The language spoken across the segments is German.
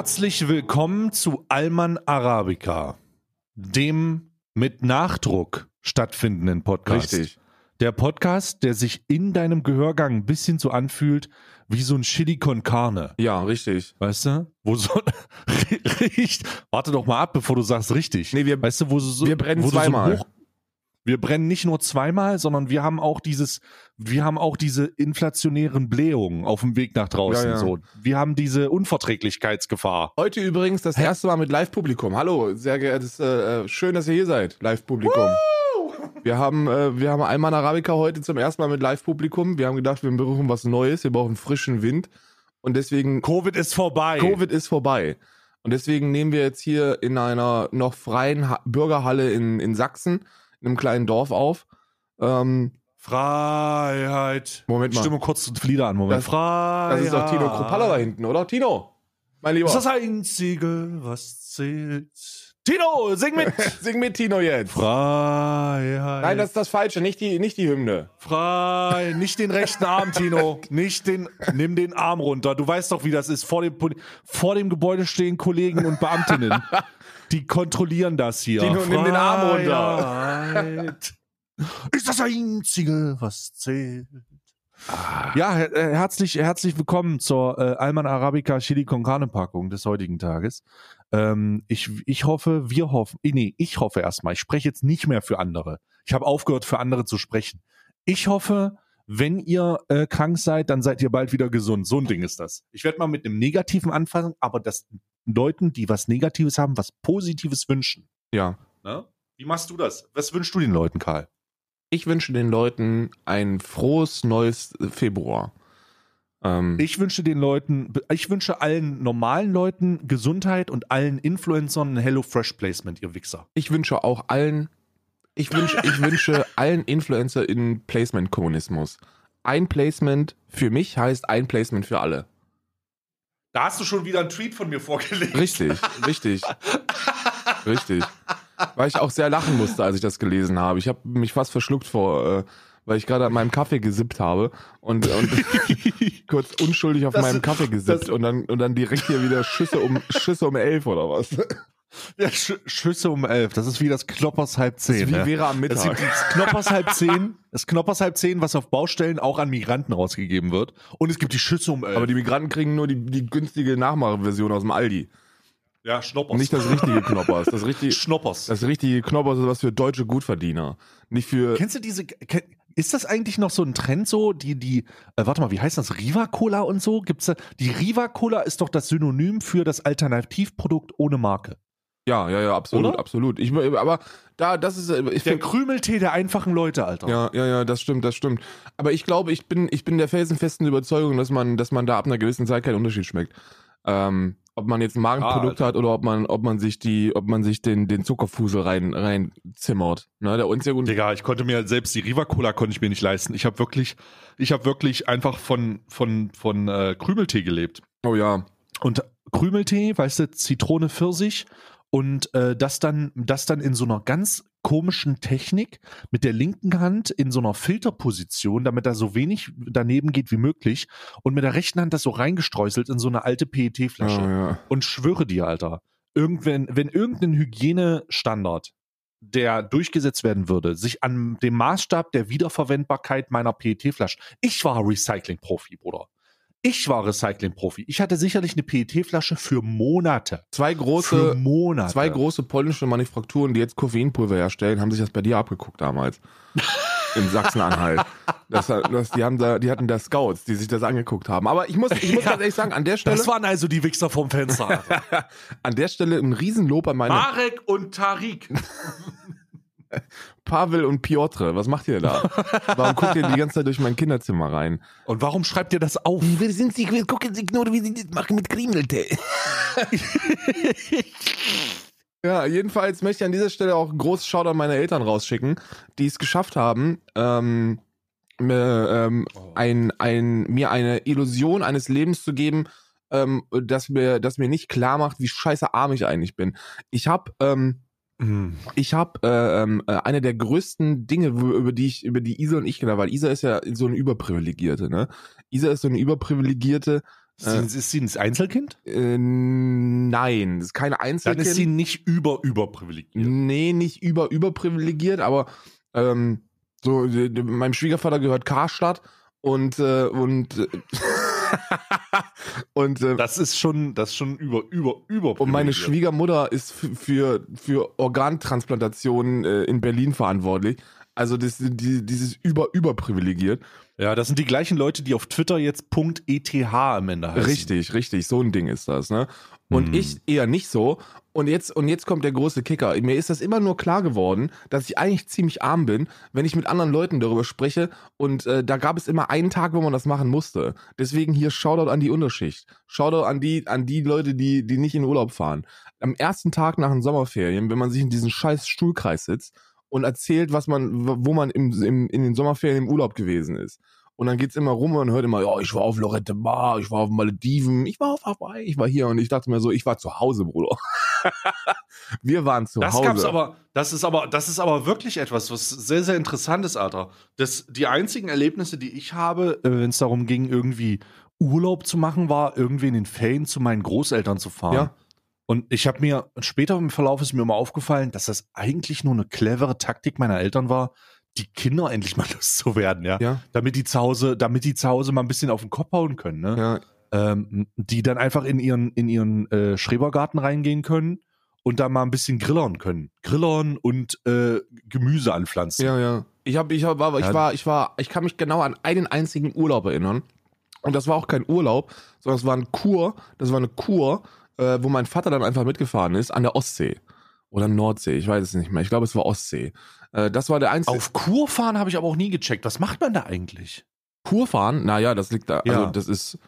Herzlich willkommen zu Alman Arabica, dem mit Nachdruck stattfindenden Podcast. Richtig. Der Podcast, der sich in deinem Gehörgang ein bisschen so anfühlt wie so ein Chili con Carne. Ja, richtig. Weißt du? Wo so riecht. Warte doch mal ab, bevor du sagst richtig. Nee, wir- weißt du, wo so, wir brennen wo zweimal. So hoch, wir brennen nicht nur zweimal, sondern wir haben auch dieses, wir haben auch diese inflationären Blähungen auf dem Weg nach draußen. Ja, ja. So. Wir haben diese Unverträglichkeitsgefahr. Heute übrigens das erste Mal mit Live-Publikum. Hallo, sehr geehrtes, äh, äh, schön, dass ihr hier seid, Live-Publikum. Wir haben, äh, wir haben Alman Arabica heute zum ersten Mal mit Live-Publikum. Wir haben gedacht, wir brauchen was Neues, wir brauchen frischen Wind. Und deswegen, Covid ist vorbei. Covid ist vorbei. Und deswegen nehmen wir jetzt hier in einer noch freien ha Bürgerhalle in, in Sachsen, in einem kleinen Dorf auf. Ähm, Freiheit. Moment mal. Stimme kurz Flieder an, Moment. Das- Freiheit. das ist doch Tino Kropalla da hinten, oder? Tino, mein Lieber. Das ist das Einzige, was zählt. Tino, sing mit. Sing mit Tino jetzt. Freiheit. Nein, das ist das Falsche, nicht die, nicht die Hymne. Frei, nicht den rechten Arm, Tino. Nicht den, nimm den Arm runter. Du weißt doch, wie das ist. Vor dem, vor dem Gebäude stehen Kollegen und Beamtinnen. Die kontrollieren das hier. Tino, nimm den Arm runter. Ist das Einzige, was zählt. Ja, her äh, herzlich, herzlich willkommen zur äh, Alman Arabica Chili con Carne Packung des heutigen Tages. Ähm, ich, ich hoffe, wir hoffen, eh, nee, ich hoffe erstmal, ich spreche jetzt nicht mehr für andere. Ich habe aufgehört, für andere zu sprechen. Ich hoffe, wenn ihr äh, krank seid, dann seid ihr bald wieder gesund. So ein Ding ist das. Ich werde mal mit einem Negativen anfangen, aber das Leuten, die was Negatives haben, was Positives wünschen. Ja. Ne? Wie machst du das? Was wünschst du den Leuten, Karl? Ich wünsche den Leuten ein frohes neues Februar. Ähm, Ich wünsche den Leuten, ich wünsche allen normalen Leuten Gesundheit und allen Influencern ein Hello Fresh Placement, ihr Wichser. ich wünsche auch allen, ich wünsche, ich wünsche allen Influencer in Placement-Kommunismus. Ein Placement für mich heißt ein Placement für alle. Da hast du schon wieder einen Tweet von mir vorgelegt. Richtig, richtig, richtig. Weil ich auch sehr lachen musste, als ich das gelesen habe. Ich habe mich fast verschluckt vor, äh, weil ich gerade an meinem Kaffee gesippt habe und, und kurz unschuldig auf Das- meinem Kaffee gesippt und dann und dann direkt hier wieder Schüsse um Schüsse um elf oder was? Ja, Sch Schüsse um elf. Das ist wie das Knoppers halb zehn. Wie ne? wäre am Das ist Mittag. das Knoppers halb zehn. Das Knoppers halb zehn, was auf Baustellen auch an Migranten rausgegeben wird. Und es gibt die Schüsse um elf. Aber die Migranten kriegen nur die, die günstige Nachmacheversion aus dem Aldi. ja, Schnoppers. Nicht das richtige Knoppers. Das richtige, Schnoppers. das richtige Knoppers ist was für deutsche Gutverdiener. Nicht für. Kennst du diese, kenn, ist das eigentlich noch so ein Trend so, die, die, äh, warte mal, wie heißt das, Riva Cola und so? Gibt's da, die Riva Cola ist doch das Synonym für das Alternativprodukt ohne Marke. Ja, ja, ja, absolut, Oder? absolut. Ich, aber da, das ist, äh, ich Der find- Krümeltee der einfachen Leute, Alter. Ja, ja, ja, das stimmt, das stimmt. Aber ich glaube, ich bin, ich bin der felsenfesten Überzeugung, dass man, dass man da ab einer gewissen Zeit keinen Unterschied schmeckt. Ähm, ob man jetzt ein Magenprodukt Ah, hat oder ob man, ob man sich die, ob man sich den, den Zuckerfusel rein, rein zimmert. Ne, der uns ja gut. Digga, ich konnte mir selbst die Riva Cola konnte ich mir nicht leisten. Ich habe wirklich, ich habe wirklich einfach von, von, von äh, Krümeltee gelebt. Oh ja. Und Krümeltee, weißt du, Zitrone, Pfirsich und äh, das dann, das dann in so einer ganz komischen Technik mit der linken Hand in so einer Filterposition, damit da so wenig daneben geht wie möglich und mit der rechten Hand das so reingestreuselt in so eine alte PET-Flasche. Oh, ja. Und schwöre dir, Alter, irgendwann, wenn irgendein Hygienestandard, der durchgesetzt werden würde, sich an dem Maßstab der Wiederverwendbarkeit meiner PET-Flaschen. Ich war Recycling-Profi, Bruder. Ich war Recycling-Profi. Ich hatte sicherlich eine PET-Flasche für Monate. Zwei Für große, Monate. zwei große polnische Manufakturen, die jetzt Koffeinpulver herstellen, haben sich das bei dir abgeguckt damals. In Sachsen-Anhalt. Das, das, die, haben da, die hatten da Scouts, die sich das angeguckt haben. Aber ich muss, ich muss Ja. ganz ehrlich sagen, an der Stelle, Das waren also die Wichser vom Fenster. An der Stelle ein Riesenlob an meine Marek und Tarik. Pavel und Piotr. Was macht ihr da? Warum guckt ihr die ganze Zeit durch mein Kinderzimmer rein? Und warum schreibt ihr das auf? Wir sind sie, wir gucken sie nur, wie sie das machen mit Kriemeltee. Ja, jedenfalls möchte ich an dieser Stelle auch einen großen Shoutout an meine Eltern rausschicken, die es geschafft haben, ähm, mir, ähm, ein, ein, mir eine Illusion eines Lebens zu geben, ähm, das mir, das mir nicht klar macht, wie scheiße arm ich eigentlich bin. Ich habe ähm, Hm. Ich habe äh, ähm, äh, eine der größten Dinge, über die ich, über die Isa und ich genau, weil Isa ist ja so eine Überprivilegierte, ne? Isa ist so eine Überprivilegierte, Ist sie, ist sie ein Einzelkind? Äh, nein, das ist keine Dann Einzelkind. ist sie nicht über überprivilegiert. Nee, nicht über überprivilegiert, aber ähm, so meinem Schwiegervater gehört Karstadt und äh, und äh, und äh, Das ist schon, das ist schon über über über. und meine Schwiegermutter ist für für Organtransplantationen äh, in Berlin verantwortlich. Also das, die, dieses über überprivilegiert. Ja, das sind die gleichen Leute, die auf Twitter jetzt .eth am Ende heißen. Richtig, richtig, so ein Ding ist das, ne? Und Hm. ich eher nicht so. Und jetzt, und jetzt kommt der große Kicker. Mir ist das immer nur klar geworden, dass ich eigentlich ziemlich arm bin, wenn ich mit anderen Leuten darüber spreche. Und äh, da gab es immer einen Tag, wo man das machen musste. Deswegen hier Shoutout an die Unterschicht. Shoutout an die, an die Leute, die, die nicht in Urlaub fahren. Am ersten Tag nach den Sommerferien, wenn man sich in diesen scheiß Stuhlkreis sitzt und erzählt, was man, wo man im, im, in den Sommerferien im Urlaub gewesen ist. Und dann geht's immer rum und hört immer, ja, ich war auf Lorette Mar, ich war auf Malediven, ich war auf Hawaii, ich war hier und ich dachte mir so, ich war zu Hause, Bruder. Wir waren zu Das Hause. gab's aber, das ist aber, das ist aber wirklich etwas, was sehr, sehr interessant ist, Alter. Das, die einzigen Erlebnisse, die ich habe, äh, wenn es darum ging, irgendwie Urlaub zu machen, war irgendwie in den Ferien zu meinen Großeltern zu fahren. Ja. Und ich habe mir, später im Verlauf ist mir immer aufgefallen, dass das eigentlich nur eine clevere Taktik meiner Eltern war, die Kinder endlich mal loszuwerden, ja. ja, Damit die zu Hause, damit die zu Hause mal ein bisschen auf den Kopf hauen können, ne? ja, ähm, die dann einfach in ihren, in ihren äh, Schrebergarten reingehen können und da mal ein bisschen grillern können. Grillern und äh, Gemüse anpflanzen. ja, ja. Ich habe, ich hab, war, ich war, ich war, ich kann mich genau an einen einzigen Urlaub erinnern. Und das war auch kein Urlaub, sondern es war ein Kur, das war eine Kur, äh, wo mein Vater dann einfach mitgefahren ist an der Ostsee. Oder Nordsee, ich weiß es nicht mehr. Ich glaube, es war Ostsee. Äh, das war der einzige. Auf Kur fahren habe ich aber auch nie gecheckt. Was macht man da eigentlich? Kurfahren, naja, das liegt da, also Ja. das ist,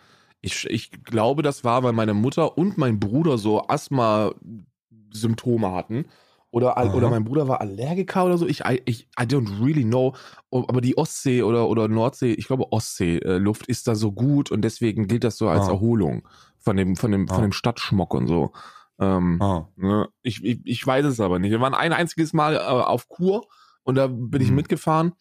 ich, ich glaube, das war, weil meine Mutter und mein Bruder so Asthma-Symptome hatten. Oder, Aha. oder mein Bruder war Allergiker oder so. Ich, I, ich, I don't really know. Aber die Ostsee oder, oder Nordsee, ich glaube Ostsee-Luft ist da so gut und deswegen gilt das so als Ah. Erholung von dem, von dem, Ah. von dem Stadtschmuck und so. Ähm, Ah. Ne? Ich, ich, ich weiß es aber nicht. Wir waren ein einziges Mal äh, auf Kur und da bin ich Mhm. mitgefahren.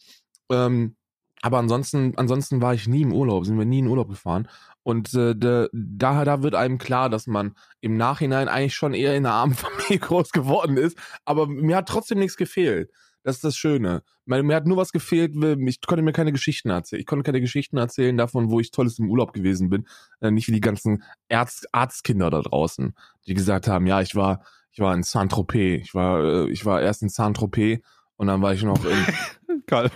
Ähm, aber ansonsten, ansonsten war ich nie im Urlaub, sind wir nie in Urlaub gefahren. Und äh, da, da, da wird einem klar, dass man im Nachhinein eigentlich schon eher in einer armen Familie groß geworden ist. Aber mir hat trotzdem nichts gefehlt. Das ist das Schöne. Mir, hat nur was gefehlt, ich konnte mir keine Geschichten erzählen. Ich konnte keine Geschichten erzählen davon, wo ich tolles im Urlaub gewesen bin. Äh, nicht wie die ganzen Arzt, Arztkinder da draußen, die gesagt haben, ja, ich war, ich war in Saint-Tropez. Ich war, äh, ich war erst in Saint-Tropez und dann war ich noch in, Karl,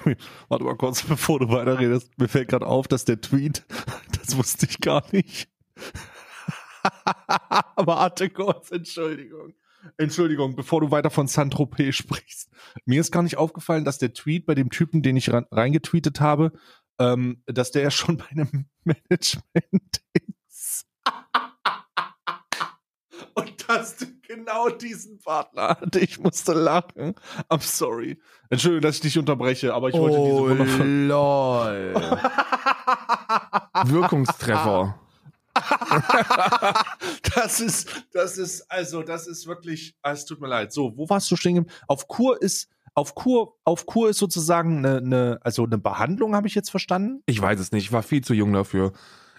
warte mal kurz, bevor du weiterredest. Mir fällt gerade auf, dass der Tweet, das wusste ich gar nicht. Warte kurz, Entschuldigung. Entschuldigung, bevor du weiter von Saint-Tropez sprichst. Mir ist gar nicht aufgefallen, dass der Tweet bei dem Typen, den ich reingetweetet habe, ähm, dass der ja schon bei einem Management ist. Und dass du genau diesen Partner hatte. Ich musste lachen. I'm sorry. Entschuldigung, dass ich dich unterbreche, aber ich wollte diese oh, wundervolle. lol. Wirkungstreffer. das ist, das ist, also, das ist wirklich, ah, es tut mir leid. So, wo warst du stehen? geblieben? Auf Kur ist, auf Kur, auf Kur ist sozusagen eine, eine also eine Behandlung, habe ich jetzt verstanden. Ich weiß es nicht, ich war viel zu jung dafür.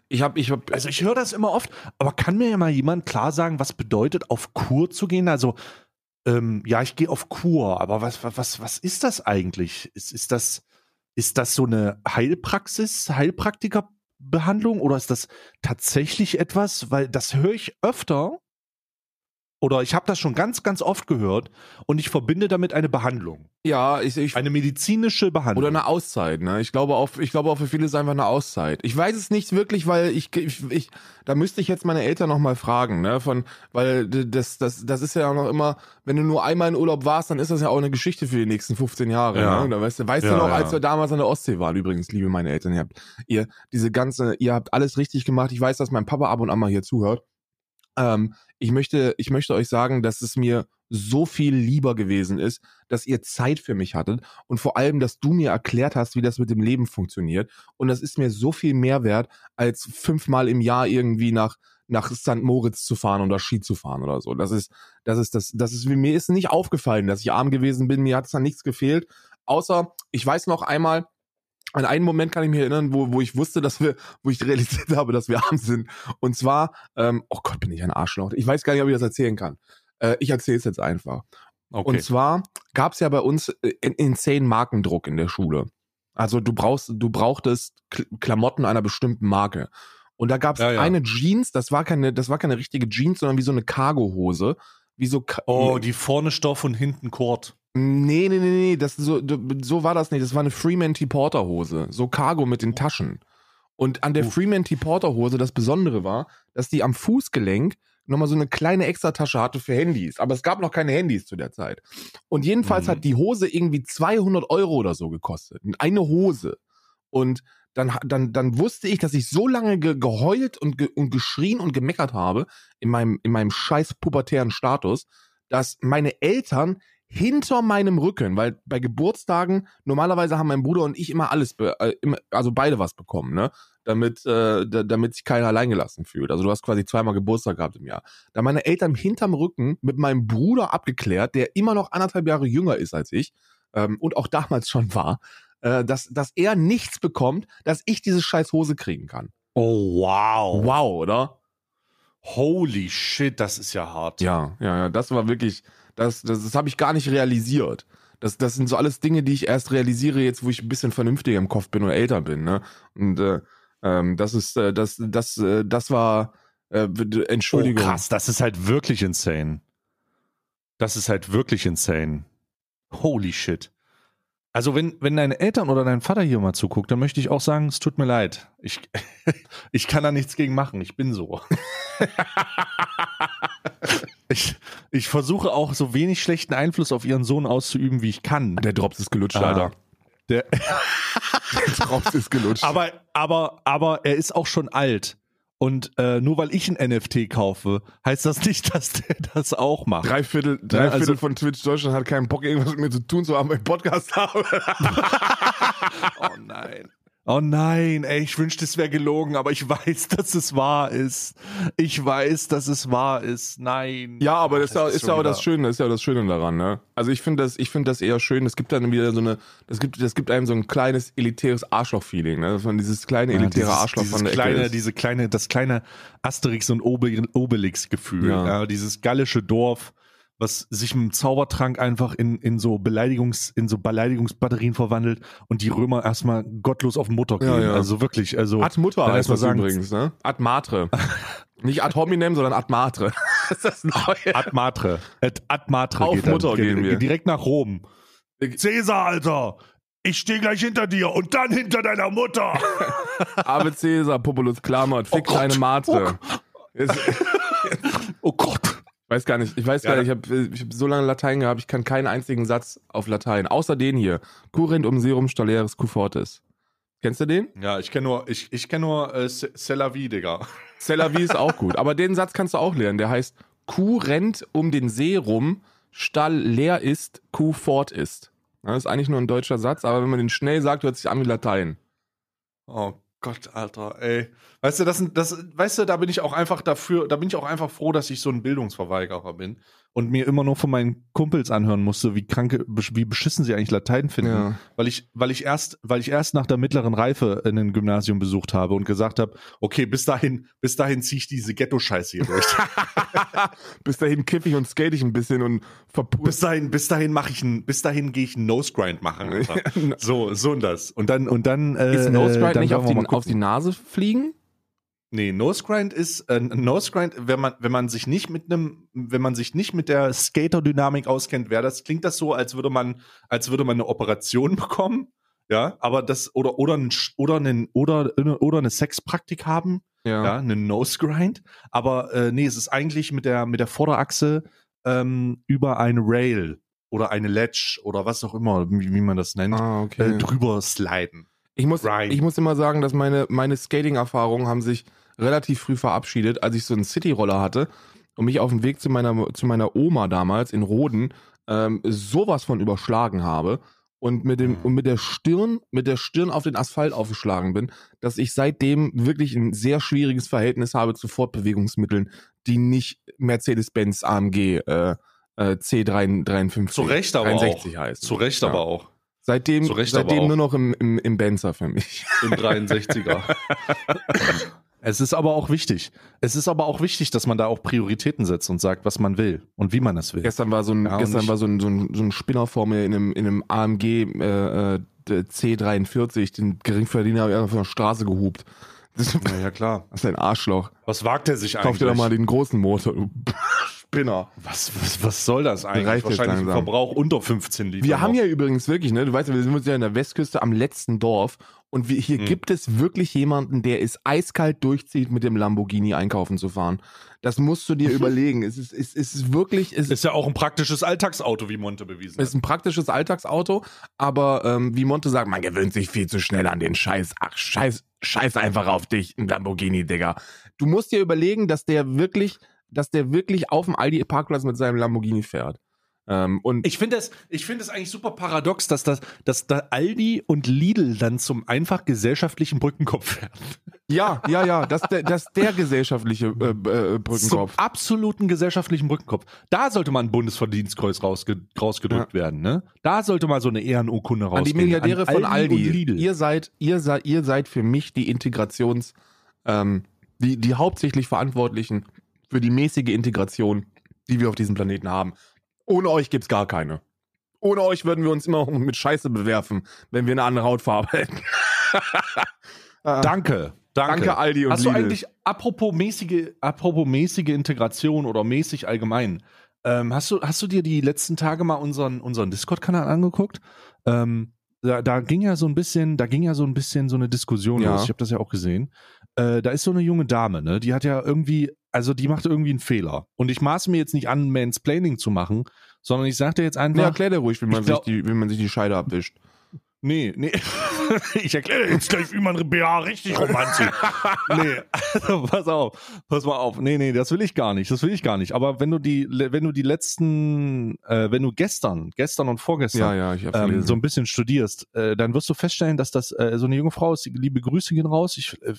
Ich habe, ich habe, Also ich höre das immer oft, aber kann mir ja mal jemand klar sagen, was bedeutet, auf Kur zu gehen? Also, ähm, ja, ich gehe auf Kur, aber was, was, was ist das eigentlich? Ist, ist das, ist das so eine Heilpraxis, Heilpraktikerbehandlung oder ist das tatsächlich etwas? Weil das höre ich öfter oder ich habe das schon ganz, ganz oft gehört und ich verbinde damit eine Behandlung, ja, ich, ich eine medizinische Behandlung. Oder eine Auszeit, ne? Ich glaube auch, ich glaube auch für viele ist einfach eine Auszeit. Ich weiß es nicht wirklich, weil ich, ich, ich da müsste ich jetzt meine Eltern noch mal fragen, ne? Von, weil das, das, das ist ja auch noch immer, wenn du nur einmal in Urlaub warst, dann ist das ja auch eine Geschichte für die nächsten 15 Jahre. Ja. Ne? Da weißt du, weißt Ja, du noch, ja. als wir damals an der Ostsee waren, übrigens, liebe meine Eltern, ihr habt, ihr diese ganze, ihr habt alles richtig gemacht. Ich weiß, dass mein Papa ab und an mal hier zuhört. Ähm, ich möchte, ich möchte euch sagen, dass es mir so viel lieber gewesen ist, dass ihr Zeit für mich hattet und vor allem, dass du mir erklärt hast, wie das mit dem Leben funktioniert. Und das ist mir so viel mehr wert, als fünfmal im Jahr irgendwie nach nach St. Moritz zu fahren oder Ski zu fahren oder so. Das ist, das ist, das, das ist, mir ist nicht aufgefallen, dass ich arm gewesen bin. Mir hat es an nichts gefehlt. Außer, ich weiß noch einmal, an einen Moment kann ich mich erinnern, wo, wo ich wusste, dass wir, wo ich realisiert habe, dass wir arm sind. Und zwar, ähm, oh Gott, bin ich ein Arschloch. Ich weiß gar nicht, ob ich das erzählen kann. Äh, ich erzähle es jetzt einfach. Okay. Und zwar gab es ja bei uns äh, in- insane Markendruck in der Schule. Also du brauchst, du brauchtest Klamotten einer bestimmten Marke. Und da gab es Ja, ja. eine Jeans, das war keine, das war keine richtige Jeans, sondern wie so eine Cargohose. Wie so Ka- oh, die vorne Stoff und hinten Kord. Nee, nee, nee, nee, das so, so war das nicht. Das war eine Freeman T. Porter Hose. So Cargo mit den Taschen. Und an der Uff. Freeman T. Porter Hose, das Besondere war, dass die am Fußgelenk nochmal so eine kleine Extratasche hatte für Handys. Aber es gab noch keine Handys zu der Zeit. Und jedenfalls Mhm. hat die Hose irgendwie 200 Euro oder so gekostet. Eine Hose. Und dann, dann, dann wusste ich, dass ich so lange ge geheult und, ge und geschrien und gemeckert habe in meinem, in meinem scheiß pubertären Status, dass meine Eltern hinter meinem Rücken, weil bei Geburtstagen normalerweise haben mein Bruder und ich immer alles, be äh, immer, also beide was bekommen, ne? Damit, äh, da, damit sich keiner alleingelassen fühlt. Also du hast quasi zweimal Geburtstag gehabt im Jahr. Da meine Eltern hinterm Rücken mit meinem Bruder abgeklärt, der immer noch anderthalb Jahre jünger ist als ich ähm, und auch damals schon war, äh, dass, dass er nichts bekommt, dass ich diese scheiß Hose kriegen kann. Oh, wow. Wow, oder? Holy shit, das ist ja hart. Ja, ja, ja, das war wirklich, das, das, das habe ich gar nicht realisiert. Das, das sind so alles Dinge, die ich erst realisiere, jetzt wo ich ein bisschen vernünftiger im Kopf bin oder älter bin. Ne? Und äh, ähm, das ist, äh, das, das, äh, das war, äh, Oh, Entschuldigung. krass, das ist halt wirklich insane. Das ist halt wirklich insane. Holy shit. Also wenn, wenn deine Eltern oder dein Vater hier mal zuguckt, dann möchte ich auch sagen, es tut mir leid. Ich, ich kann da nichts gegen machen. Ich bin so. ich, ich versuche auch so wenig schlechten Einfluss auf ihren Sohn auszuüben, wie ich kann. Der Drops ist gelutscht, Ah. Alter. Der, Der Drops ist gelutscht. aber, aber, aber er ist auch schon alt. Und äh, nur weil ich ein NFT kaufe, heißt das nicht, dass der das auch macht. Drei Viertel, drei also- Viertel von Twitch Deutschland hat keinen Bock, irgendwas mit mir zu tun zu haben, weil ich Podcast habe. Oh nein. Oh nein, ey, ich wünschte, es wäre gelogen, aber ich weiß, dass es wahr ist. Ich weiß, dass es wahr ist. Nein. Ja, aber Ach, das ist, ja- ist ja auch das Schöne, ist ja auch das Schöne daran, ne? Also ich finde das, ich finde das eher schön. Es gibt dann wieder so eine, das gibt, das gibt einem so ein kleines elitäres Arschloch-Feeling, ne? Dass man dieses kleine Ja, elitäre dieses, Arschloch dieses von der kleine, Ecke ist. diese kleine, das kleine Asterix und Obe- Obelix-Gefühl. Ja. Ja. dieses gallische Dorf, was sich mit dem Zaubertrank einfach in, in so Beleidigungs, in so Beleidigungsbatterien verwandelt und die Römer erstmal gottlos auf den Mutter gehen. Ja, ja. Also wirklich, also. Ad Mutter dann heißt das sagen, übrigens, ne? Ad Matre. Nicht Ad hominem, sondern Ad Matre. das ist das Neue. Ad Matre. Ad, Ad Matre Auf geht dann. Mutter Geht- gehen wir. Direkt nach Rom. Cäsar, Alter! Ich stehe gleich hinter dir und dann hinter deiner Mutter. Ave Caesar, Populus Clamort, fick Oh deine Matre. Ist- Oh Gott. Weiß gar nicht, ich weiß Ja, gar nicht, ich habe ich hab so lange Latein gehabt, ich kann keinen einzigen Satz auf Latein, außer den hier. Current um serum staleris cufortis. Kennst du den? Ja, ich kenne nur, ich, ich kenn nur äh, C'est la vie, Digga. Cellavi ist auch gut, aber den Satz kannst du auch lernen. Der heißt, Kuh rennt um den See rum, Stall leer ist, Kuh fort ist. Das ist eigentlich nur ein deutscher Satz, aber wenn man den schnell sagt, hört sich an wie Latein. Oh Gott, Alter, ey. Weißt du, das, das, weißt du, da bin ich auch einfach dafür, da bin ich auch einfach froh, dass ich so ein Bildungsverweigerer bin und mir immer nur von meinen Kumpels anhören musste, wie kranke, wie beschissen sie eigentlich Latein finden. Ja. Weil ich, weil ich erst, weil ich erst nach der mittleren Reife in ein Gymnasium besucht habe und gesagt habe, okay, bis dahin, bis dahin ziehe ich diese Ghetto-Scheiße hier durch. Bis dahin kiff ich und skate ich ein bisschen und verpust. bis dahin, bis dahin mache ich ein, bis dahin gehe ich einen Nose-Grind machen. Alter. So, so und das. Und dann, und dann, äh, Ist Nose Grind dann nicht auf die, auf die. Nase fliegen? Nee, Nose Grind ist äh, Nose Grind, wenn man wenn man sich nicht mit einem wenn man sich nicht mit der Skater Dynamik auskennt, wäre das klingt das so, als würde man als würde man eine Operation bekommen, ja, aber das oder oder ein, oder einen oder oder eine Sexpraktik haben, ja, einen Nose Grind, aber äh, nee, es ist eigentlich mit der mit der Vorderachse ähm, über eine Rail oder eine Ledge oder was auch immer, wie, wie man das nennt, Ah, äh, okay. drüber sliden. Ich muss, Grind. ich muss immer sagen, dass meine, meine Skating-Erfahrungen haben sich relativ früh verabschiedet, als ich so einen City-Roller hatte und mich auf dem Weg zu meiner, zu meiner Oma damals in Roden ähm, sowas von überschlagen habe und mit dem Mhm. und mit der Stirn mit der Stirn auf den Asphalt aufgeschlagen bin, dass ich seitdem wirklich ein sehr schwieriges Verhältnis habe zu Fortbewegungsmitteln, die nicht Mercedes-Benz AMG äh, äh, C353 Zu Recht aber 63 heißt. Zu Recht Ja. aber auch. Seitdem, Recht seitdem nur noch im, im, im Benzer für mich. Im 63er. es ist aber auch wichtig. Es ist aber auch wichtig, dass man da auch Prioritäten setzt und sagt, was man will und wie man es will. Gestern war so ein, Ja, gestern war so ein, so ein, so ein Spinner vor mir in einem, in einem AMG äh, äh, C43, den Geringverdiener habe ich einfach von der Straße gehupt. Das Ja, ja, klar. das ist ein Arschloch. Was wagt er sich Kauf eigentlich? dir doch mal den großen Motor, Spinner. was, was, was soll das eigentlich? Reicht Wahrscheinlich ein. Verbrauch unter 15 Liter. Wir haben noch. ja übrigens wirklich, ne, du weißt ja, wir sind ja in der Westküste am letzten Dorf und wir, hier Hm. gibt es wirklich jemanden, der es eiskalt durchzieht, mit dem Lamborghini einkaufen zu fahren. Das musst du dir überlegen. Es ist, es ist wirklich, es Ist ja auch ein praktisches Alltagsauto, wie Monte bewiesen ist hat. ein praktisches Alltagsauto, aber ähm, wie Monte sagt, man gewöhnt sich viel zu schnell an den Scheiß. Ach, scheiß, scheiß einfach auf dich, ein Lamborghini, Digga. Du musst dir überlegen, dass der wirklich, dass der wirklich auf dem Aldi-Parkplatz mit seinem Lamborghini fährt. Ähm, und Ich finde es ich finde es eigentlich super paradox, dass, das, dass da Aldi und Lidl dann zum einfach gesellschaftlichen Brückenkopf werden. ja, ja, ja, das der, das der gesellschaftliche äh, äh, Zum Brückenkopf. absoluten gesellschaftlichen Brückenkopf. Da sollte mal ein Bundesverdienstkreuz rausge rausgedrückt werden, ne? Da sollte mal so eine Ehrenurkunde An rausgehen. die Milliardäre von und Aldi. Lidl. Ihr seid, ihr seid, ihr seid für mich die Integrations, ähm, die, die hauptsächlich Verantwortlichen für die mäßige Integration, die wir auf diesem Planeten haben. Ohne euch gibt's gar keine. Ohne euch würden wir uns immer mit Scheiße bewerfen, wenn wir eine andere Hautfarbe hätten. Ah, Danke, danke. Danke, Aldi und Hast du Lidl. eigentlich, apropos mäßige, apropos mäßige Integration oder mäßig allgemein, ähm, hast, du, hast du dir die letzten Tage mal unseren, unseren Discord-Kanal angeguckt? Ähm, da, da ging ja so ein bisschen, da ging ja so ein bisschen so eine Diskussion Ja. los. Ich habe das ja auch gesehen. Äh, da ist so eine junge Dame, ne? Die hat ja irgendwie, also die macht irgendwie einen Fehler. Und ich maße mir jetzt nicht an, Mansplaining zu machen, sondern ich sagte jetzt einfach. Nee, erklär dir ruhig, wie man, Ich glaub- sich die, wie man sich die Scheide abwischt. Nee, nee. ich erkläre jetzt gleich, wie man BH richtig romantisch. nee, also pass auf, pass mal auf. Nee, nee, das will ich gar nicht. Das will ich gar nicht. Aber wenn du die, wenn du die letzten, äh, wenn du gestern, gestern und Ja, vorgestern ja, ich hab's ähm, so ein bisschen studierst, äh, dann wirst du feststellen, dass das äh, so eine junge Frau ist. Liebe Grüße gehen raus. Ich, äh,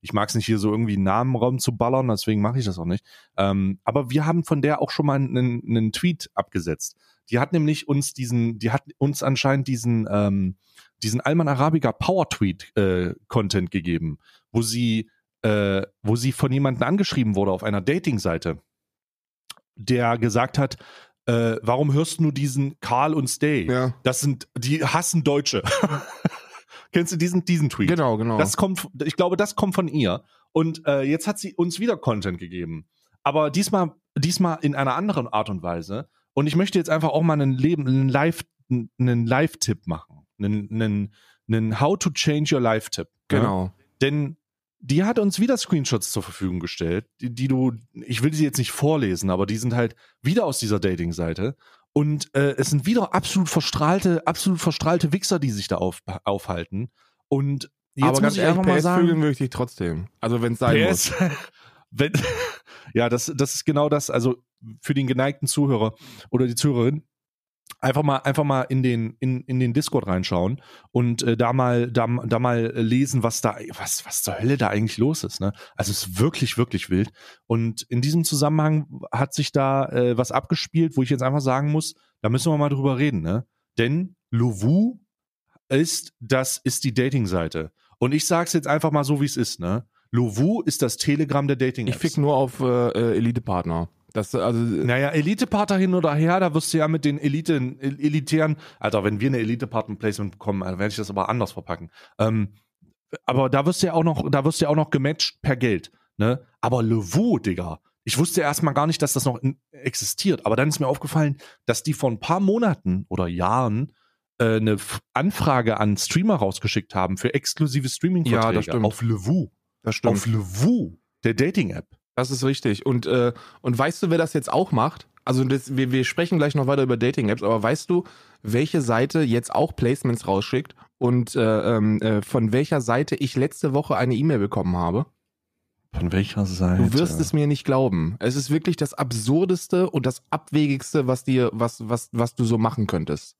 ich mag es nicht hier so irgendwie einen Namen zu ballern, deswegen mache ich das auch nicht. Ähm, aber wir haben von der auch schon mal einen, einen Tweet abgesetzt. Die hat nämlich uns diesen, die hat uns anscheinend diesen, ähm, diesen Alman Arabica Power Tweet äh, Content gegeben, wo sie, äh, wo sie von jemandem angeschrieben wurde auf einer Dating-Seite, der gesagt hat, äh, warum hörst du nur diesen Karl und Stay? ja, Das sind, die hassen Deutsche. Kennst du diesen, diesen Tweet? genau, genau. Das kommt, ich glaube, das kommt von ihr. Und äh, jetzt hat sie uns wieder Content gegeben. Aber diesmal, diesmal in einer anderen Art und Weise. Und ich möchte jetzt einfach auch mal einen Leben, einen Live, einen Live-Tipp machen. Einen, einen, einen How to Change Your Life-Tipp. ne? genau. Denn die hat uns wieder Screenshots zur Verfügung gestellt, die, die du, ich will sie jetzt nicht vorlesen, aber die sind halt wieder aus dieser Dating-Seite. Und äh, es sind wieder absolut verstrahlte, absolut verstrahlte Wichser, die sich da auf, aufhalten. Und jetzt Aber muss ich ehrlich, einfach mal PS sagen, vögeln würde ich dich trotzdem. Also wenn es sein muss. PS, wenn, ja, das, das ist genau das. Also für den geneigten Zuhörer oder die Zuhörerin, einfach mal, einfach mal in den, in, in den Discord reinschauen und äh, da mal, da, da mal lesen, was da, was, was zur Hölle da eigentlich los ist. Ne? Also es ist wirklich, wirklich wild. Und in diesem Zusammenhang hat sich da äh, was abgespielt, wo ich jetzt einfach sagen muss, da müssen wir mal drüber reden, ne? Denn Lovu ist, das ist die Dating-Seite. Und ich sag's jetzt einfach mal so, wie es ist, ne? Lovu ist das Telegram der dating Ich fick nur auf äh, Elite-Partner. Das, also, Naja, Elite-Partner hin oder her, da wirst du ja mit den Elite, El- elitären, Alter, wenn wir eine Elite-Partner-Placement bekommen, dann werde ich das aber anders verpacken. Ähm, aber da wirst du ja auch noch, da wirst du ja auch noch gematcht per Geld, ne? Aber Levu, Digga, ich wusste erstmal gar nicht, dass das noch existiert, aber dann ist mir aufgefallen, dass die vor ein paar Monaten oder Jahren äh, eine Anfrage an Streamer rausgeschickt haben für exklusive Streaming-Verträge Ja, das stimmt. auf Levu. das stimmt. Auf Levu, der Dating-App. Das ist richtig. Und, äh, und weißt du, wer das jetzt auch macht? Also das, wir, wir sprechen gleich noch weiter über Dating-Apps, aber weißt du, welche Seite jetzt auch Placements rausschickt und äh, ähm, äh, von welcher Seite ich letzte Woche eine E-Mail bekommen habe? Von welcher Seite? Du wirst es mir nicht glauben. Es ist wirklich das absurdeste und das abwegigste, was dir, was, was, was du so machen könntest.